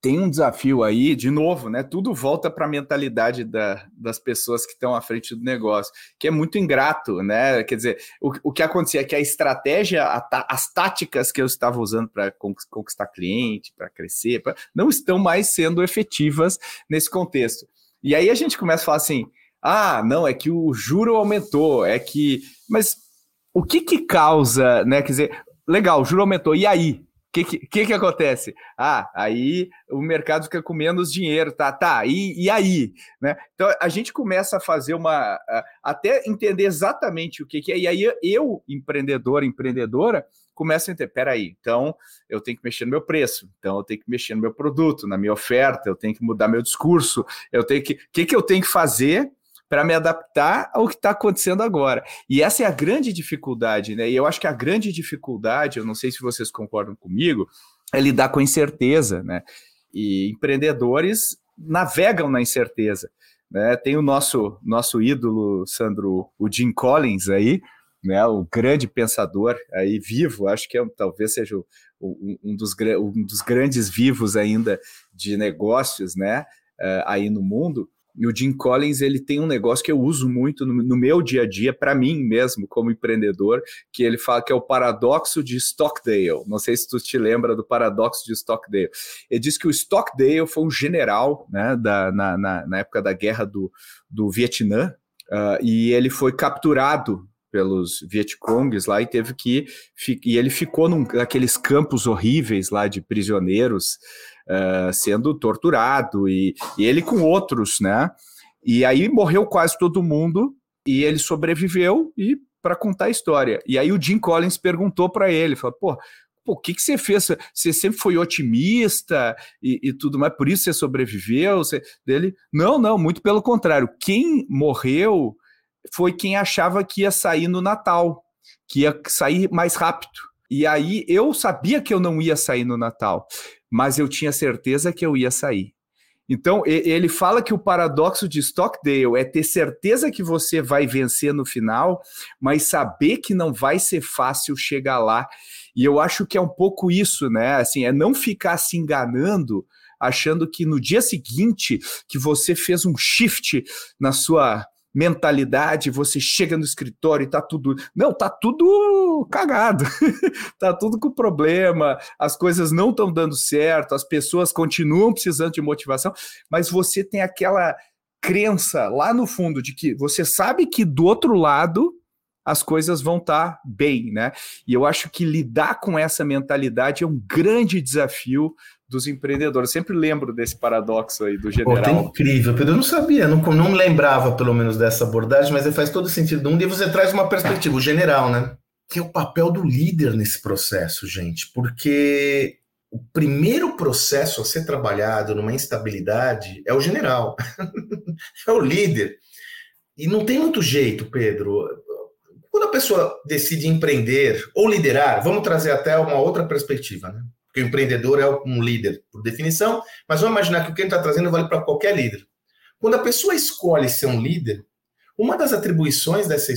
tem um desafio aí, de novo, né? Tudo volta para a mentalidade da, das pessoas que estão à frente do negócio, que é muito ingrato, né? Quer dizer, o, o que acontecia é que a estratégia, a, as táticas que eu estava usando para conquistar cliente, para crescer, pra, não estão mais sendo efetivas nesse contexto. E aí a gente começa a falar assim: ah, não, é que o juro aumentou, é que. Mas o que que causa, né? Quer dizer, legal, o juro aumentou, e aí? O que, que, que, acontece? Ah, aí o mercado fica com menos dinheiro, tá? Tá, e, e aí? Né? Então a gente começa a fazer uma. até entender exatamente o que, que é, e aí eu, empreendedor, empreendedora, começo a entender: peraí, então eu tenho que mexer no meu preço, então eu tenho que mexer no meu produto, na minha oferta, eu tenho que mudar meu discurso, eu tenho que. O que, que eu tenho que fazer para me adaptar ao que está acontecendo agora. E essa é a grande dificuldade, né? E eu acho que a grande dificuldade, eu não sei se vocês concordam comigo, é lidar com a incerteza, né? E empreendedores navegam na incerteza. Né? Tem o nosso nosso ídolo, Sandro, o Jim Collins aí, né? O grande pensador aí vivo, acho que é, talvez seja o, um, um, dos, um dos grandes vivos ainda de negócios, né? Uh, aí no mundo. E o Jim Collins, ele tem um negócio que eu uso muito no, no meu dia a dia, para mim mesmo, como empreendedor, que ele fala que é o paradoxo de Stockdale. Não sei se tu te lembra do paradoxo de Stockdale. Ele diz que o Stockdale foi um general né, da, na, na, na época da guerra do, do Vietnã, uh, e ele foi capturado pelos Vietcongs lá e teve que e ele ficou num, naqueles campos horríveis lá de prisioneiros uh, sendo torturado, e, e ele com outros, né? E aí morreu quase todo mundo, e ele sobreviveu e para contar a história. E aí o Jim Collins perguntou para ele, falou, pô, o que, que você fez? Você sempre foi otimista e, e tudo mais, por isso você sobreviveu? Você... Dele, não, não, muito pelo contrário. Quem morreu foi quem achava que ia sair no Natal, que ia sair mais rápido. E aí eu sabia que eu não ia sair no Natal mas eu tinha certeza que eu ia sair. Então, ele fala que o paradoxo de Stockdale é ter certeza que você vai vencer no final, mas saber que não vai ser fácil chegar lá. E eu acho que é um pouco isso, né? Assim, é não ficar se enganando, achando que no dia seguinte que você fez um shift na sua mentalidade, você chega no escritório e tá tudo. Não, tá tudo cagado. tá tudo com problema, as coisas não estão dando certo, as pessoas continuam precisando de motivação, mas você tem aquela crença lá no fundo de que você sabe que do outro lado as coisas vão estar tá bem, né? E eu acho que lidar com essa mentalidade é um grande desafio dos empreendedores. Eu sempre lembro desse paradoxo aí do general. Pô, incrível, Pedro. Eu não sabia, não, não lembrava pelo menos dessa abordagem, mas faz todo sentido. Um dia você traz uma perspectiva, o general, né? Que é o papel do líder nesse processo, gente, porque o primeiro processo a ser trabalhado numa instabilidade é o general, é o líder. E não tem muito jeito, Pedro. Quando a pessoa decide empreender ou liderar, vamos trazer até uma outra perspectiva, né? Porque o empreendedor é um líder, por definição, mas vamos imaginar que o que ele está trazendo vale para qualquer líder. Quando a pessoa escolhe ser um líder, uma das atribuições dessa,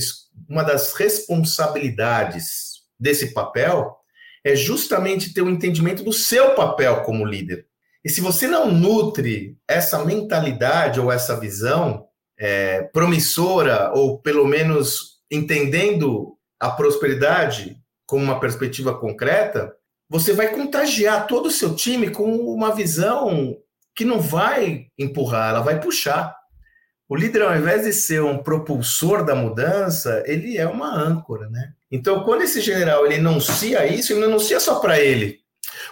uma das responsabilidades desse papel é justamente ter o um entendimento do seu papel como líder. E se você não nutre essa mentalidade ou essa visão é, promissora, ou pelo menos entendendo a prosperidade como uma perspectiva concreta, você vai contagiar todo o seu time com uma visão que não vai empurrar, ela vai puxar. O líder, ao invés de ser um propulsor da mudança, ele é uma âncora, né? Então, quando esse general ele anuncia isso, ele não anuncia só para ele.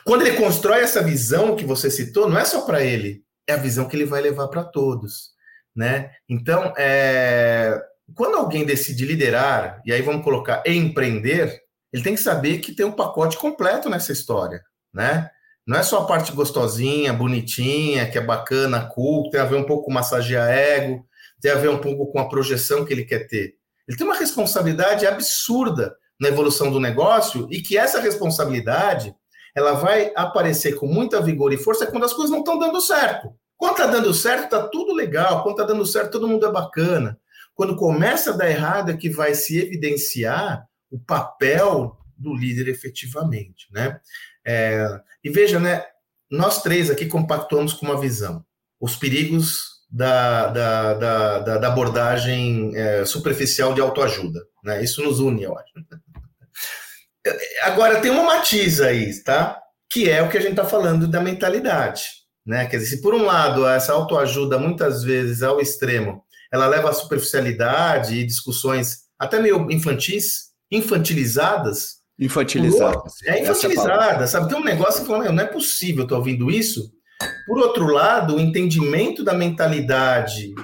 Quando ele constrói essa visão que você citou, não é só para ele, é a visão que ele vai levar para todos, né? Então, é, quando alguém decide liderar, e aí vamos colocar empreender, ele tem que saber que tem um pacote completo nessa história, né? Não é só a parte gostosinha, bonitinha, que é bacana, cool, tem a ver um pouco com massagear ego, tem a ver um pouco com a projeção que ele quer ter. Ele tem uma responsabilidade absurda na evolução do negócio e que essa responsabilidade ela vai aparecer com muita vigor e força quando as coisas não estão dando certo. Quando está dando certo, está tudo legal. Quando está dando certo, todo mundo é bacana. Quando começa a dar errado, é que vai se evidenciar o papel do líder efetivamente, né? É, e veja, né? Nós três aqui compactuamos com uma visão. Os perigos da, da, da, da abordagem é, superficial de autoajuda. Né? Isso nos une, eu acho. Agora, tem uma matiz aí, tá? Que é o que a gente está falando da mentalidade. Né? Quer dizer, se por um lado essa autoajuda, muitas vezes, ao extremo, ela leva a superficialidade e discussões até meio infantis, infantilizadas. Infantilizadas. É, é infantilizada, sabe? Tem um negócio que fala, não é possível, eu tô ouvindo isso. Por outro lado, o entendimento da mentalidade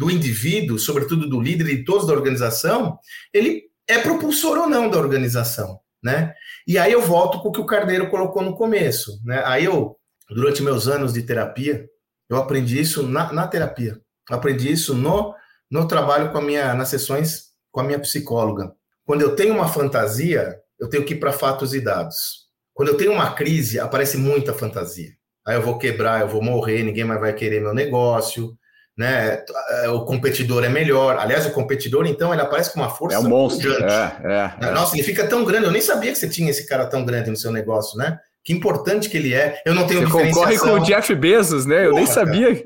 do indivíduo, sobretudo do líder e de todos da organização, ele é propulsor ou não da organização, né? E aí eu volto com o que o Carneiro colocou no começo, né? Aí eu, durante meus anos de terapia, eu aprendi isso na, na terapia. Eu aprendi isso no, no trabalho com a minha, nas sessões com a minha psicóloga. Quando eu tenho uma fantasia, eu tenho que ir para fatos e dados. Quando eu tenho uma crise, aparece muita fantasia aí eu vou quebrar, eu vou morrer, ninguém mais vai querer meu negócio, né? O competidor é melhor. Aliás, o competidor, então, ele aparece com uma força. É um monstro. É, é, é. Nossa, ele fica tão grande. Eu nem sabia que você tinha esse cara tão grande no seu negócio, né? Que importante que ele é. Eu não tenho Você concorre com o Jeff Bezos, né? Eu Porra, nem sabia.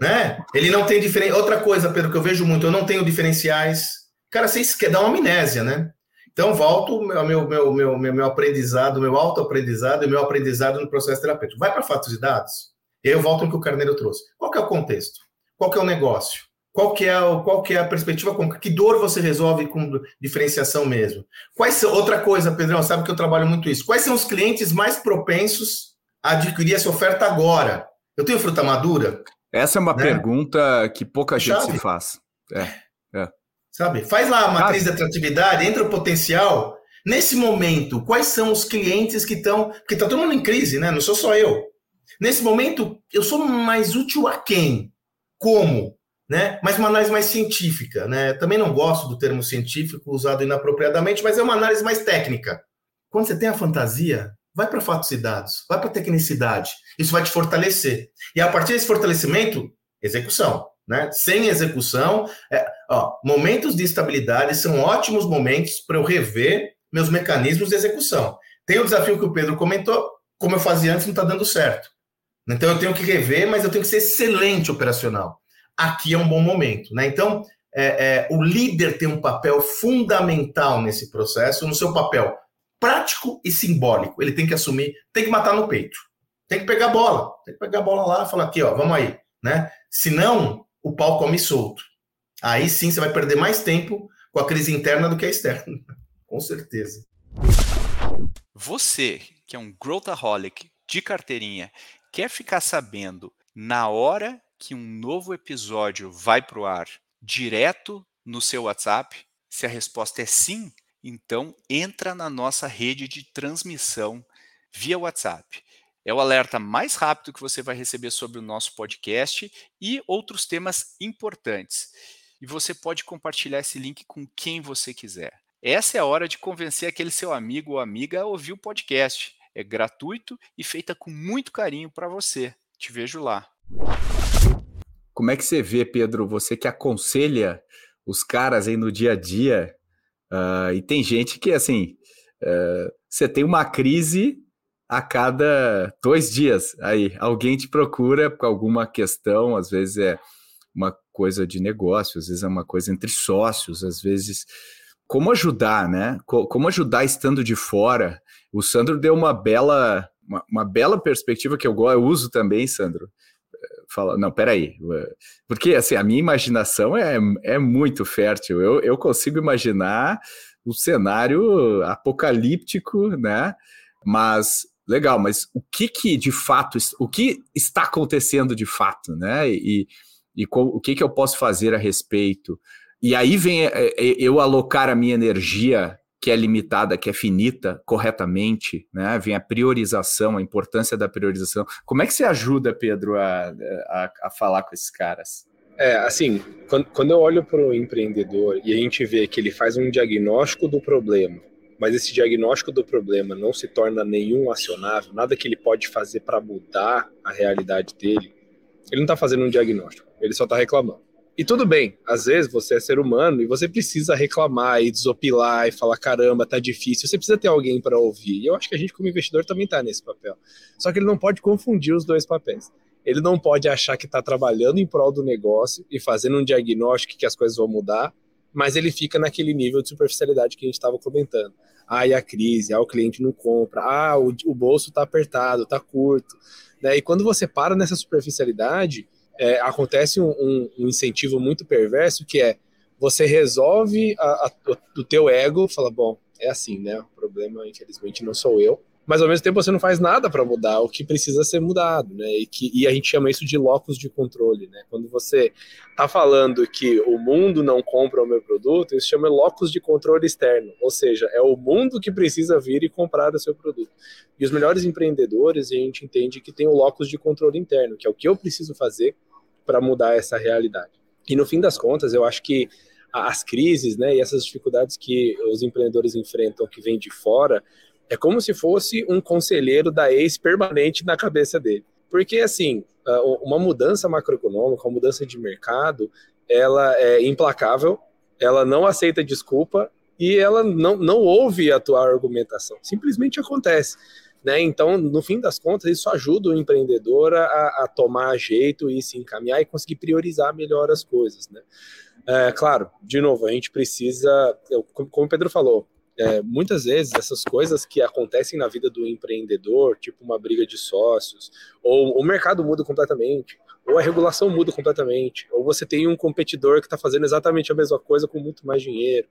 né? Ele não tem diferença. Outra coisa, Pedro, que eu vejo muito, eu não tenho diferenciais. Cara, você quer dar uma amnésia, né? Então, volto ao meu, meu, meu, meu, meu aprendizado, meu autoaprendizado e meu aprendizado no processo terapêutico. Vai para fatos e dados, e aí eu volto no que o Carneiro trouxe. Qual que é o contexto? Qual que é o negócio? Qual que é, o, qual que é a perspectiva? Com que dor você resolve com diferenciação mesmo? Quais são, outra coisa, Pedrão, sabe que eu trabalho muito isso. Quais são os clientes mais propensos a adquirir essa oferta agora? Eu tenho fruta madura? Essa é uma né? pergunta que pouca gente Chave. se faz. É. Sabe? Faz lá a matriz ah. de atratividade, entra o potencial. Nesse momento, quais são os clientes que estão. Porque está todo mundo em crise, né? Não sou só eu. Nesse momento, eu sou mais útil a quem? Como? Né? Mas uma análise mais científica. Né? Também não gosto do termo científico usado inapropriadamente, mas é uma análise mais técnica. Quando você tem a fantasia, vai para fatos e dados, vai para tecnicidade. Isso vai te fortalecer. E a partir desse fortalecimento, execução. Né? Sem execução, é, ó, momentos de estabilidade são ótimos momentos para eu rever meus mecanismos de execução. Tem o desafio que o Pedro comentou, como eu fazia antes, não está dando certo. Então eu tenho que rever, mas eu tenho que ser excelente operacional. Aqui é um bom momento. Né? Então, é, é, o líder tem um papel fundamental nesse processo, no seu papel prático e simbólico. Ele tem que assumir, tem que matar no peito. Tem que pegar a bola. Tem que pegar a bola lá e falar aqui, ó, vamos aí. Né? Senão, o pau come solto. Aí sim você vai perder mais tempo com a crise interna do que a externa. com certeza. Você, que é um growthaholic de carteirinha, quer ficar sabendo na hora que um novo episódio vai para o ar, direto no seu WhatsApp? Se a resposta é sim, então entra na nossa rede de transmissão via WhatsApp. É o alerta mais rápido que você vai receber sobre o nosso podcast e outros temas importantes. E você pode compartilhar esse link com quem você quiser. Essa é a hora de convencer aquele seu amigo ou amiga a ouvir o podcast. É gratuito e feita com muito carinho para você. Te vejo lá. Como é que você vê, Pedro, você que aconselha os caras aí no dia a dia, uh, e tem gente que, assim, uh, você tem uma crise a cada dois dias. Aí alguém te procura com alguma questão, às vezes é uma coisa de negócio, às vezes é uma coisa entre sócios, às vezes como ajudar, né? Como ajudar estando de fora. O Sandro deu uma bela, uma, uma bela perspectiva que eu, eu uso também, Sandro. Fala, não, peraí, porque assim, a minha imaginação é, é muito fértil. Eu, eu consigo imaginar o cenário apocalíptico, né? Mas legal, mas o que que de fato, o que está acontecendo de fato, né? E, e o que que eu posso fazer a respeito? E aí vem é, é, eu alocar a minha energia que é limitada, que é finita corretamente, né? Vem a priorização, a importância da priorização. Como é que você ajuda, Pedro, a, a, a falar com esses caras? É, assim, quando, quando eu olho para o empreendedor e a gente vê que ele faz um diagnóstico do problema, mas esse diagnóstico do problema não se torna nenhum acionável, nada que ele pode fazer para mudar a realidade dele, ele não está fazendo um diagnóstico, ele só está reclamando. E tudo bem, às vezes você é ser humano e você precisa reclamar e desopilar e falar: caramba, tá difícil. Você precisa ter alguém para ouvir. E eu acho que a gente, como investidor, também tá nesse papel. Só que ele não pode confundir os dois papéis. Ele não pode achar que está trabalhando em prol do negócio e fazendo um diagnóstico que as coisas vão mudar, mas ele fica naquele nível de superficialidade que a gente estava comentando. E a crise, ah, o cliente não compra, ah, o, o bolso está apertado, está curto. Né? E quando você para nessa superficialidade, é, acontece um, um, um, incentivo muito perverso que é você resolve a, a, o teu ego, fala, bom, é assim, né? O problema, infelizmente, não sou eu mas ao mesmo tempo você não faz nada para mudar o que precisa ser mudado, né? E, que, e a gente chama isso de locus de controle, né? Quando você está falando que o mundo não compra o meu produto, isso chama locus de controle externo, ou seja, é o mundo que precisa vir e comprar o seu produto. E os melhores empreendedores, a gente entende que tem o locus de controle interno, que é o que eu preciso fazer para mudar essa realidade. E no fim das contas, eu acho que as crises, né, e essas dificuldades que os empreendedores enfrentam que vêm de fora, é como se fosse um conselheiro da ex permanente na cabeça dele. Porque, assim, uma mudança macroeconômica, uma mudança de mercado, ela é implacável, ela não aceita desculpa e ela não, não ouve a tua argumentação. Simplesmente acontece. Né? Então, no fim das contas, isso ajuda o empreendedor a, a tomar jeito e se encaminhar e conseguir priorizar melhor as coisas. Né? É, claro, de novo, a gente precisa, como o Pedro falou, é, muitas vezes essas coisas que acontecem na vida do empreendedor, tipo uma briga de sócios, ou o mercado muda completamente, ou a regulação muda completamente, ou você tem um competidor que está fazendo exatamente a mesma coisa com muito mais dinheiro.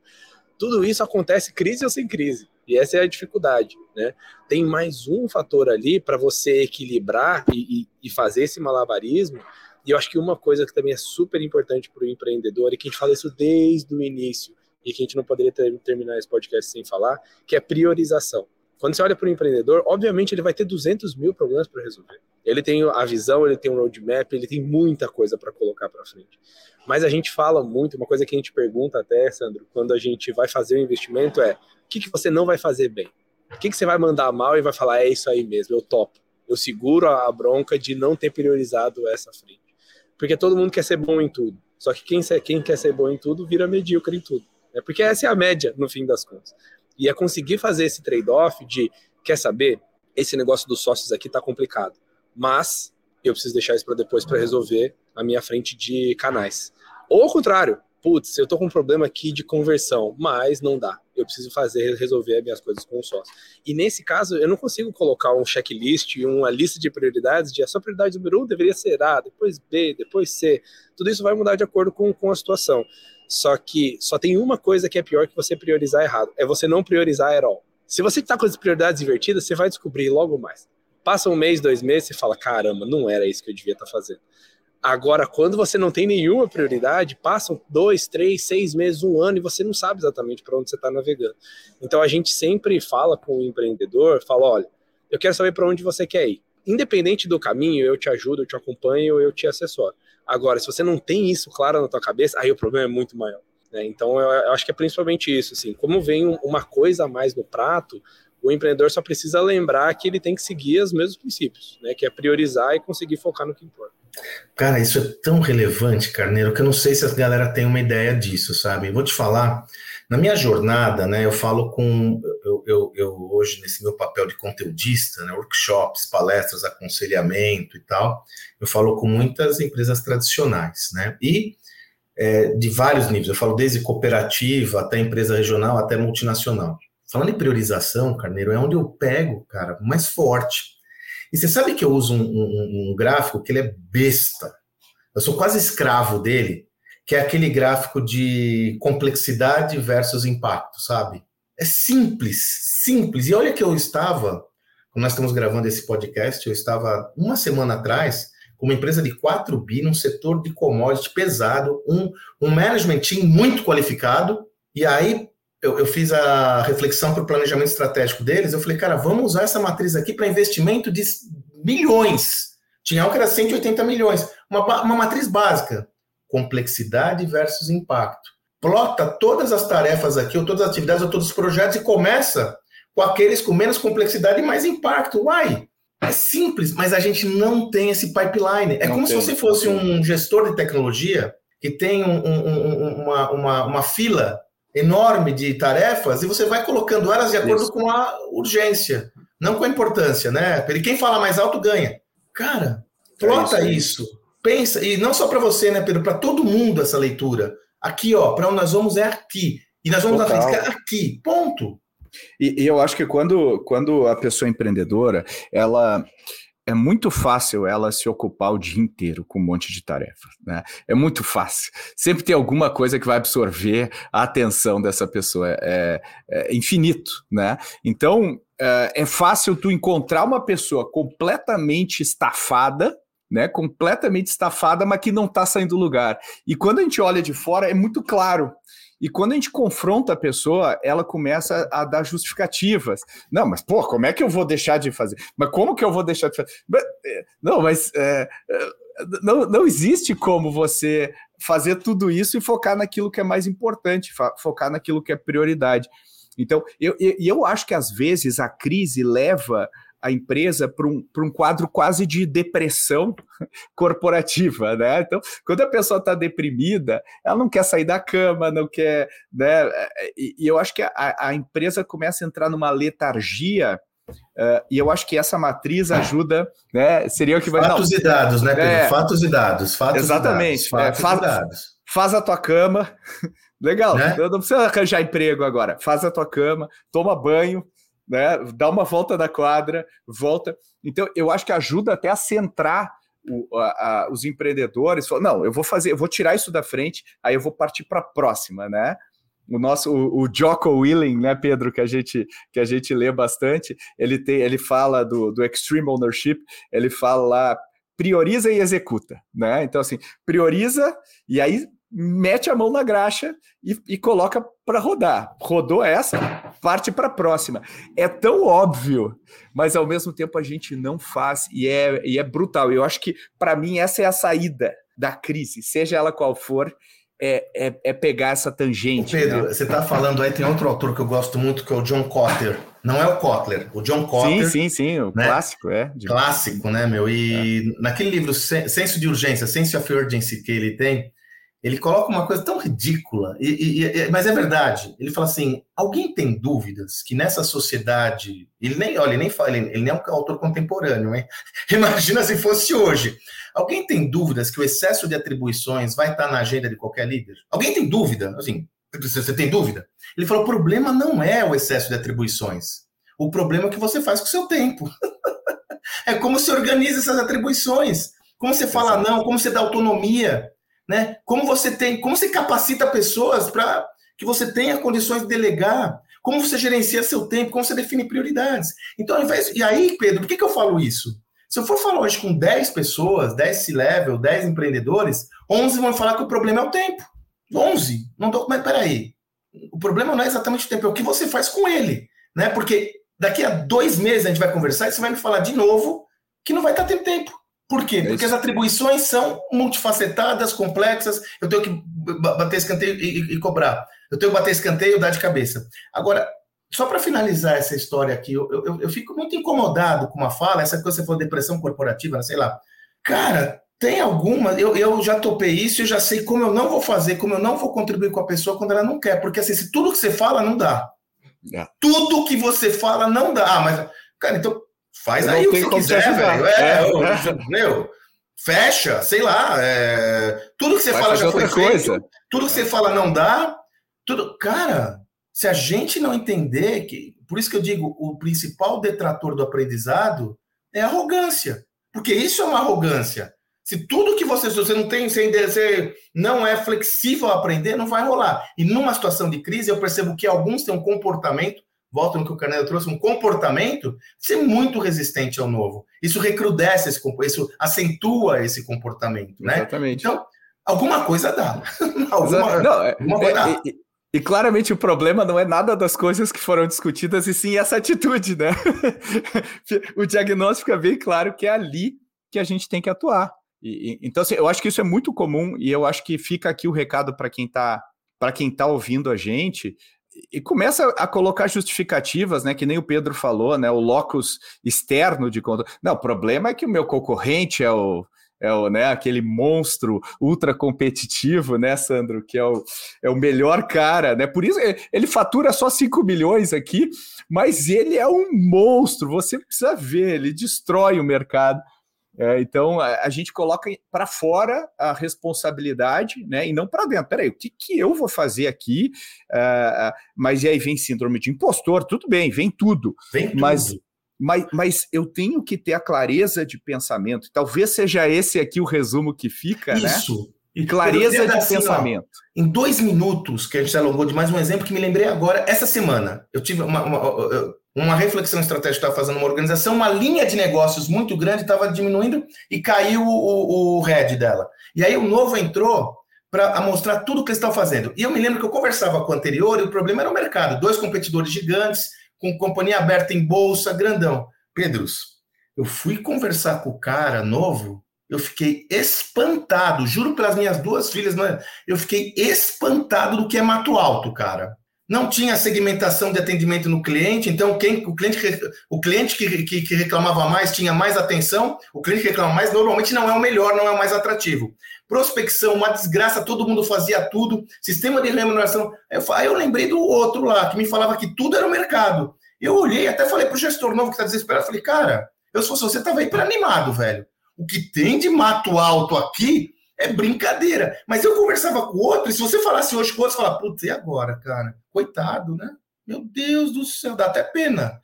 Tudo isso acontece crise ou sem crise, e essa é a dificuldade. Né? Tem mais um fator ali para você equilibrar e, e, e fazer esse malabarismo. E eu acho que uma coisa que também é super importante para o empreendedor, e que a gente fala isso desde o início, e que a gente não poderia ter, terminar esse podcast sem falar, que é priorização. Quando você olha para o empreendedor, obviamente ele vai ter 200 mil problemas para resolver. Ele tem a visão, ele tem um roadmap, ele tem muita coisa para colocar para frente. Mas a gente fala muito, uma coisa que a gente pergunta até, Sandro, quando a gente vai fazer o um investimento é: o que, que você não vai fazer bem? O que, que você vai mandar mal e vai falar, é isso aí mesmo, eu topo. Eu seguro a bronca de não ter priorizado essa frente. Porque todo mundo quer ser bom em tudo. Só que quem, quem quer ser bom em tudo vira medíocre em tudo. Né? Porque essa é a média, no fim das contas. E é conseguir fazer esse trade-off de, quer saber, esse negócio dos sócios aqui está complicado, mas eu preciso deixar isso para depois para resolver a minha frente de canais. Ou ao contrário, putz, eu tô com um problema aqui de conversão, mas não dá. Eu preciso fazer, resolver as minhas coisas com o sócio. E nesse caso, eu não consigo colocar um checklist, uma lista de prioridades de a sua prioridade número um deveria ser A, depois B, depois C. Tudo isso vai mudar de acordo com, com a situação. Só que só tem uma coisa que é pior que você priorizar errado, é você não priorizar at all. Se você está com as prioridades invertidas, você vai descobrir logo mais. Passa um mês, dois meses, você fala, caramba, não era isso que eu devia estar tá fazendo. Agora, quando você não tem nenhuma prioridade, passam dois, três, seis meses, um ano e você não sabe exatamente para onde você está navegando. Então a gente sempre fala com o empreendedor, fala, olha, eu quero saber para onde você quer ir. Independente do caminho, eu te ajudo, eu te acompanho, eu te assessoro. Agora, se você não tem isso claro na tua cabeça, aí o problema é muito maior. Né? Então, eu, acho que é principalmente isso. Assim, como vem uma coisa a mais no prato, o empreendedor só precisa lembrar que ele tem que seguir os mesmos princípios, né? que é priorizar e conseguir focar no que importa. Cara, isso é tão relevante, Carneiro, que eu não sei se a galera tem uma ideia disso, sabe? Vou te falar, na minha jornada, né, eu falo com, eu, eu, eu hoje nesse meu papel de conteudista, né, workshops, palestras, aconselhamento e tal, eu falo com muitas empresas tradicionais, né, e é, de vários níveis, eu falo desde cooperativa até empresa regional, até multinacional. Falando em priorização, Carneiro, é onde eu pego, cara, mais forte. E você sabe que eu uso um, um, um gráfico que ele é besta. Eu sou quase escravo dele, que é aquele gráfico de complexidade versus impacto, sabe? É simples, simples. E olha que eu estava, quando nós estamos gravando esse podcast, eu estava uma semana atrás com uma empresa de 4 bi num setor de commodity pesado, um, um management team muito qualificado, e aí eu, eu fiz a reflexão para o planejamento estratégico deles. Eu falei, cara, vamos usar essa matriz aqui para investimento de milhões. Tinha algo que era 180 milhões. Uma, uma matriz básica: complexidade versus impacto. Plota todas as tarefas aqui, ou todas as atividades, ou todos os projetos, e começa com aqueles com menos complexidade e mais impacto. Uai! É simples, mas a gente não tem esse pipeline. É não como tem, se você fosse um gestor de tecnologia que tem um, um, uma, uma, uma fila enorme de tarefas e você vai colocando elas de acordo Isso. com a urgência, não com a importância, né? E quem fala mais alto ganha. Cara, plota é isso, isso, pensa, e não só para você, né, Pedro, para todo mundo essa leitura. Aqui, ó, para onde nós vamos é aqui. E nós vamos Total. na frente, é aqui, ponto. E, e, eu acho que quando, quando a pessoa empreendedora, ela é muito fácil ela se ocupar o dia inteiro com um monte de tarefas, né? É muito fácil. Sempre tem alguma coisa que vai absorver a atenção dessa pessoa. É, é infinito, né? Então é, é fácil tu encontrar uma pessoa completamente estafada, né, completamente estafada, mas que não está saindo do lugar. E quando a gente olha de fora, é muito claro. E quando a gente confronta a pessoa, ela começa a dar justificativas. Não, mas pô, como é que eu vou deixar de fazer? Mas como que eu vou deixar de fazer? É, não, mas é, é, não, não existe como você fazer tudo isso e focar naquilo que é mais importante, focar naquilo que é prioridade. Então, eu, eu, eu acho que às vezes a crise leva a empresa para um, um quadro quase de depressão corporativa, né? Então, quando a pessoa está deprimida, ela não quer sair da cama, não quer, né? E, e eu acho que a, a, empresa começa a entrar numa letargia. Uh, e eu acho que essa matriz ajuda, né? Seria o que vai. Fatos não, e dados, né, Pedro? É, fatos e dados. Fatos exatamente. E dados, é, faz, dados. faz a tua cama. Legal, né? não precisa arranjar emprego agora. Faz a tua cama, toma banho, né? Dá uma volta na quadra, volta. Então, eu acho que ajuda até a centrar o, a, a, os empreendedores. Não, eu vou fazer, eu vou tirar isso da frente, aí eu vou partir para a próxima, né? O nosso, o, o Jocko Willing, né, Pedro, que a gente que a gente lê bastante, ele tem, ele fala do, do extreme ownership, ele fala lá prioriza e executa, né? Então assim, prioriza e aí mete a mão na graxa e, e coloca para rodar. Rodou essa, parte para a próxima. É tão óbvio, mas ao mesmo tempo a gente não faz e é, e é brutal. Eu acho que, para mim, essa é a saída da crise, seja ela qual for. É, é, é pegar essa tangente. Pedro, né? você está falando aí, tem outro autor que eu gosto muito, que é o John Kotler. Não é o Kotler, o John Kotler. Sim, sim, sim, o né? clássico, é. Clássico, né, meu? E é. naquele livro, Senso de Urgência, Sense of Urgency, que ele tem, ele coloca uma coisa tão ridícula, e, e, mas é verdade. Ele fala assim: alguém tem dúvidas que nessa sociedade. Ele nem, olha, ele nem fala, ele, ele nem é um autor contemporâneo, hein? Imagina se fosse hoje. Alguém tem dúvidas que o excesso de atribuições vai estar na agenda de qualquer líder? Alguém tem dúvida? Assim, você tem dúvida? Ele falou: o problema não é o excesso de atribuições. O problema é o que você faz com o seu tempo. é como se organiza essas atribuições. Como você fala não, como você dá autonomia né? Como você tem, como você capacita pessoas para que você tenha condições de delegar, como você gerencia seu tempo, como você define prioridades. Então, ao invés, e aí, Pedro, por que, que eu falo isso? Se eu for falar hoje com 10 pessoas, 10 C-level, 10 empreendedores, 11 vão falar que o problema é o tempo. 11. Não tô, mas peraí. O problema não é exatamente o tempo, é o que você faz com ele. Né? Porque daqui a dois meses a gente vai conversar e você vai me falar de novo que não vai estar tendo tempo. Por quê? É Porque as atribuições são multifacetadas, complexas. Eu tenho que bater escanteio e, e, cobrar. Eu tenho que bater escanteio e dar de cabeça. Agora, só para finalizar essa história aqui, eu, eu, eu, fico muito incomodado com uma fala, essa coisa que você falou, depressão corporativa, sei lá. Cara, tem alguma. Eu, eu já topei isso, eu já sei como eu não vou fazer, como eu não vou contribuir com a pessoa quando ela não quer. Porque assim, se tudo que você fala não dá. É. Tudo que você fala não dá. Ah, mas, cara, então Faz aí o que você quiser, velho. É, é, meu, fecha, sei lá. É, tudo que você Vai fala já foi coisa. feito. Tudo que você fala não dá. Tudo, cara, se a gente não entender que, por isso que eu digo, o principal detrator do aprendizado é a arrogância, porque isso é uma arrogância. Se tudo que você, você não tem, você não é flexível a aprender, não vai rolar. E numa situação de crise, eu percebo que alguns têm um comportamento volta no que o Carneiro trouxe, um comportamento ser muito resistente ao novo. Isso recrudesce esse isso acentua esse comportamento, né? Exatamente. Então, alguma coisa dá. alguma, não, é, alguma coisa é, dá. E claramente o problema não é nada das coisas que foram discutidas, e sim essa atitude, né? o diagnóstico é bem claro que é ali que a gente tem que atuar. E, e, então, assim, eu acho que isso é muito comum, e eu acho que fica aqui o recado para quem está para quem está ouvindo a gente, e começa a colocar justificativas, né? Que nem o Pedro falou, né? O locus externo de conta. Não, o problema é que o meu concorrente é o, é o, né, aquele monstro ultra competitivo, né, Sandro, que é o, é o melhor cara, né? Por isso ele fatura só 5 milhões aqui, mas ele é um monstro, você precisa ver, ele destrói o mercado. É, então a, a, gente coloca para fora a responsabilidade, né, e não para dentro. Peraí, o que, que eu vou fazer aqui? Uh, mas e aí vem síndrome de impostor, tudo bem, vem tudo. Vem tudo. Mas mas, mas eu tenho que ter a clareza de pensamento. Talvez seja esse aqui o resumo que fica, Isso. né? Isso. E clareza de assim, pensamento. Ó, em dois minutos, que a gente alongou de mais um exemplo que me lembrei agora, essa semana, eu tive uma, uma, uma reflexão estratégica, estava fazendo uma organização, uma linha de negócios muito grande estava diminuindo e caiu o, o, o head dela. E aí o novo entrou para mostrar tudo que eles estão fazendo. E eu me lembro que eu conversava com o anterior e o problema era o mercado. Dois competidores gigantes, com companhia aberta em bolsa, grandão. Pedros, eu fui conversar com o cara novo, eu fiquei espantado, juro pelas minhas duas filhas, é? eu fiquei espantado do que é mato alto, cara. Não tinha segmentação de atendimento no cliente, então quem, o cliente, o cliente que, que, que reclamava mais tinha mais atenção, o cliente que reclama mais normalmente não é o melhor, não é o mais atrativo. Prospecção, uma desgraça, todo mundo fazia tudo, sistema de remuneração. Eu, aí eu lembrei do outro lá, que me falava que tudo era o mercado. Eu olhei, até falei pro gestor novo que está desesperado, falei, cara, eu se fosse você, tava hiper animado, velho. O que tem de mato alto aqui é brincadeira. Mas eu conversava com outro, e se você falasse hoje com outro, você fala, putz, e agora, cara? Coitado, né? Meu Deus do céu, dá até pena.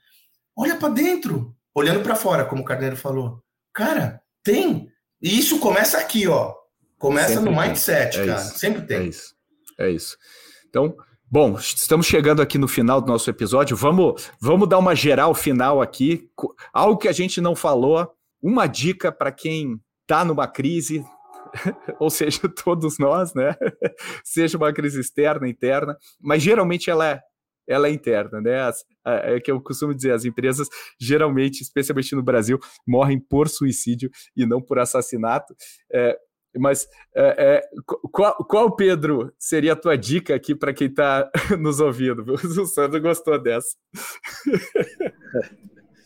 Olha para dentro, olhando para fora, como o Carneiro falou. Cara, tem. E isso começa aqui, ó. Começa Sempre no mindset, é cara. Sempre tem. É isso. É isso. Então, Bom, estamos chegando aqui no final do nosso episódio. Vamos, vamos dar uma geral final aqui. Algo que a gente não falou, uma dica para quem está numa crise, ou seja, todos nós, né? seja uma crise externa, interna, mas geralmente ela é, ela é interna, né? As, é que eu costumo dizer, as empresas geralmente, especialmente no Brasil, morrem por suicídio e não por assassinato. É, mas é, é, qual, qual, Pedro, seria a tua dica aqui para quem está nos ouvindo? O Sandro gostou dessa.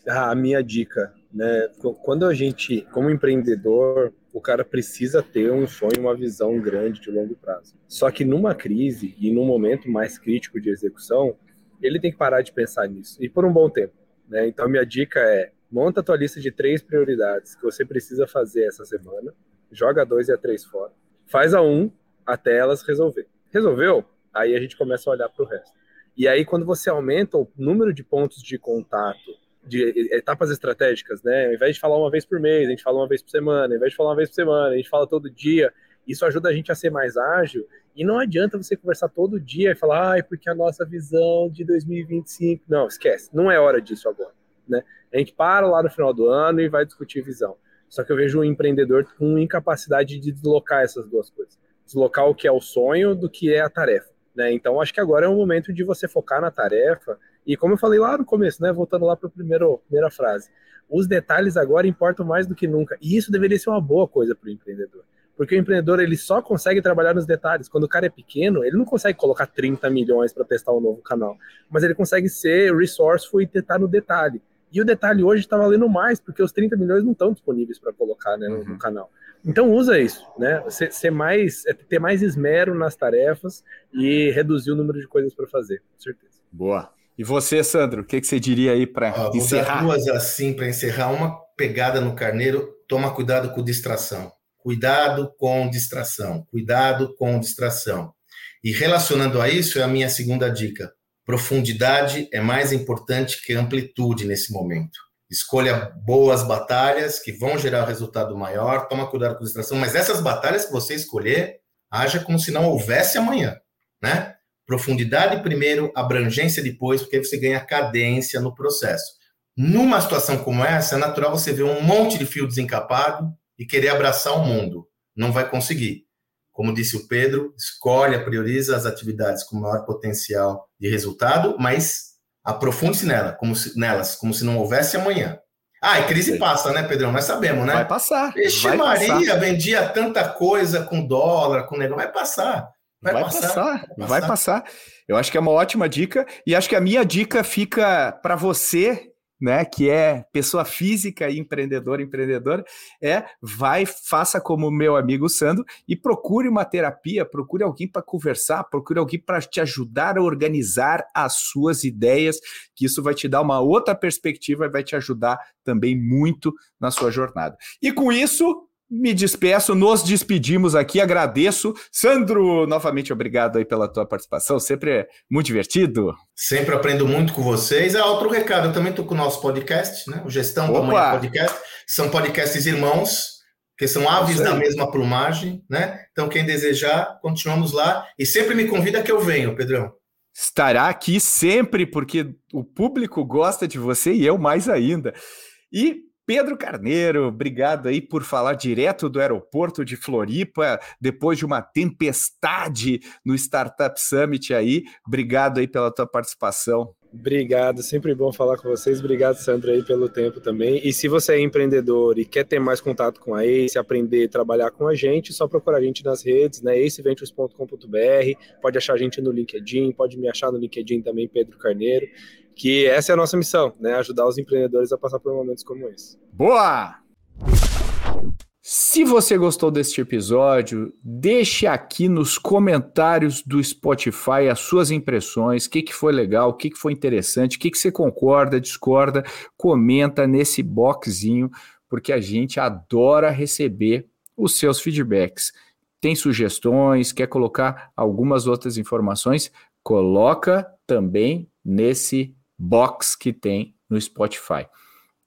a minha dica, né? Quando a gente, como empreendedor, o cara precisa ter um sonho, uma visão grande de longo prazo. Só que numa crise e num momento mais crítico de execução, ele tem que parar de pensar nisso e por um bom tempo. Né? Então, minha dica é monta a tua lista de três prioridades que você precisa fazer essa semana joga a 2 e a 3 fora, faz a 1 um, até elas resolver. Resolveu? Aí a gente começa a olhar para o resto. E aí, quando você aumenta o número de pontos de contato, de etapas estratégicas, né? Ao invés de falar uma vez por mês, a gente fala uma vez por semana, ao invés de falar uma vez por semana, a gente fala todo dia. Isso ajuda a gente a ser mais ágil. E não adianta você conversar todo dia e falar, ai, porque a nossa visão de 2025. Não, esquece, não é hora disso agora. Né? A gente para lá no final do ano e vai discutir visão. Só que eu vejo um empreendedor com incapacidade de deslocar essas duas coisas. Deslocar o que é o sonho do que é a tarefa. Né? Então, acho que agora é o momento de você focar na tarefa. E como eu falei lá no começo, né? voltando lá para a primeira frase, os detalhes agora importam mais do que nunca. E isso deveria ser uma boa coisa para o empreendedor. Porque o empreendedor ele só consegue trabalhar nos detalhes. Quando o cara é pequeno, ele não consegue colocar 30 milhões para testar um novo canal. Mas ele consegue ser resourceful e tentar no detalhe. E o detalhe hoje está valendo mais, porque os 30 milhões não estão disponíveis para colocar né, no, uhum. no, canal. Então usa isso, né? Ser, ser, mais, é ter mais esmero nas tarefas e reduzir o número de coisas para fazer, com certeza. Boa. E você, Sandro, o que, que você diria aí para ah, encerrar? duas assim para encerrar. Uma pegada no carneiro, toma cuidado com distração. Cuidado com distração. Cuidado com distração. E relacionando a isso, é a minha segunda dica Profundidade é mais importante que amplitude nesse momento. Escolha boas batalhas que vão gerar resultado maior, toma cuidado com distração, mas essas batalhas que você escolher, haja como se não houvesse amanhã, né? Profundidade primeiro, abrangência depois, porque aí você ganha cadência no processo. Numa situação como essa, é natural você ver um monte de fio desencapado e querer abraçar o mundo. Não vai conseguir. como disse o Pedro, escolha, prioriza as atividades com maior potencial de resultado, mas aprofunde-se nela, como se, nelas, como se não houvesse amanhã. Ah, e crise passa, né, Pedrão? Nós sabemos, né? Vai passar. Vixe, Maria, passar. vendia tanta coisa com dólar, com negócio. Vai passar. Vai, vai, passar, passar, vai passar. Eu acho que é uma ótima dica e acho que a minha dica fica para você, né, que é pessoa física e empreendedor, empreendedora, é vai, faça como meu amigo Sandro e procure uma terapia, procure alguém para conversar, procure alguém para te ajudar a organizar as suas ideias, que isso vai te dar uma outra perspectiva e vai te ajudar também muito na sua jornada. E com isso, me despeço, nos despedimos aqui, agradeço. Sandro, novamente obrigado aí pela tua participação, sempre é muito divertido. Sempre aprendo muito com vocês. Ah, outro recado, eu também estou com o nosso podcast, né? O Gestão Opa. da Manhã Podcast. São podcasts irmãos, que são aves da mesma plumagem, né? Então, quem desejar, continuamos lá. E sempre me convida que eu venho, Pedrão. Estará aqui sempre, porque o público gosta de você e eu mais ainda. E Pedro Carneiro, obrigado aí por falar direto do aeroporto de Floripa, depois de uma tempestade no Startup Summit aí. Obrigado aí pela tua participação. Obrigado, sempre bom falar com vocês. Obrigado, Sandra, aí pelo tempo também. E se você é empreendedor e quer ter mais contato com a Ace, aprender a trabalhar com a gente, só procura a gente nas redes, né? aceventures.com.br. Pode achar a gente no LinkedIn, pode me achar no LinkedIn também, Pedro Carneiro que essa é a nossa missão, né? Ajudar os empreendedores a passar por momentos como esse. Boa! Se você gostou deste episódio, deixe aqui nos comentários do Spotify as suas impressões, o que, que foi legal, o que, que foi interessante, o que, que você concorda, discorda, comenta nesse boxzinho, porque a gente adora receber os seus feedbacks. Tem sugestões, quer colocar algumas outras informações, coloca também nesse box que tem no Spotify.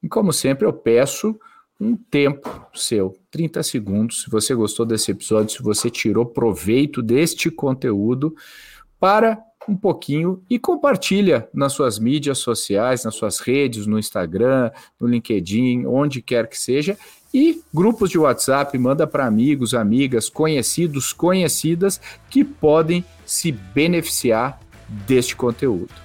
E como sempre, eu peço um tempo seu, 30 segundos, se você gostou desse episódio, se você tirou proveito deste conteúdo, para um pouquinho e compartilha nas suas mídias sociais, nas suas redes, no Instagram, no LinkedIn, onde quer que seja, e grupos de WhatsApp, manda para amigos, amigas, conhecidos, conhecidas que podem se beneficiar deste conteúdo.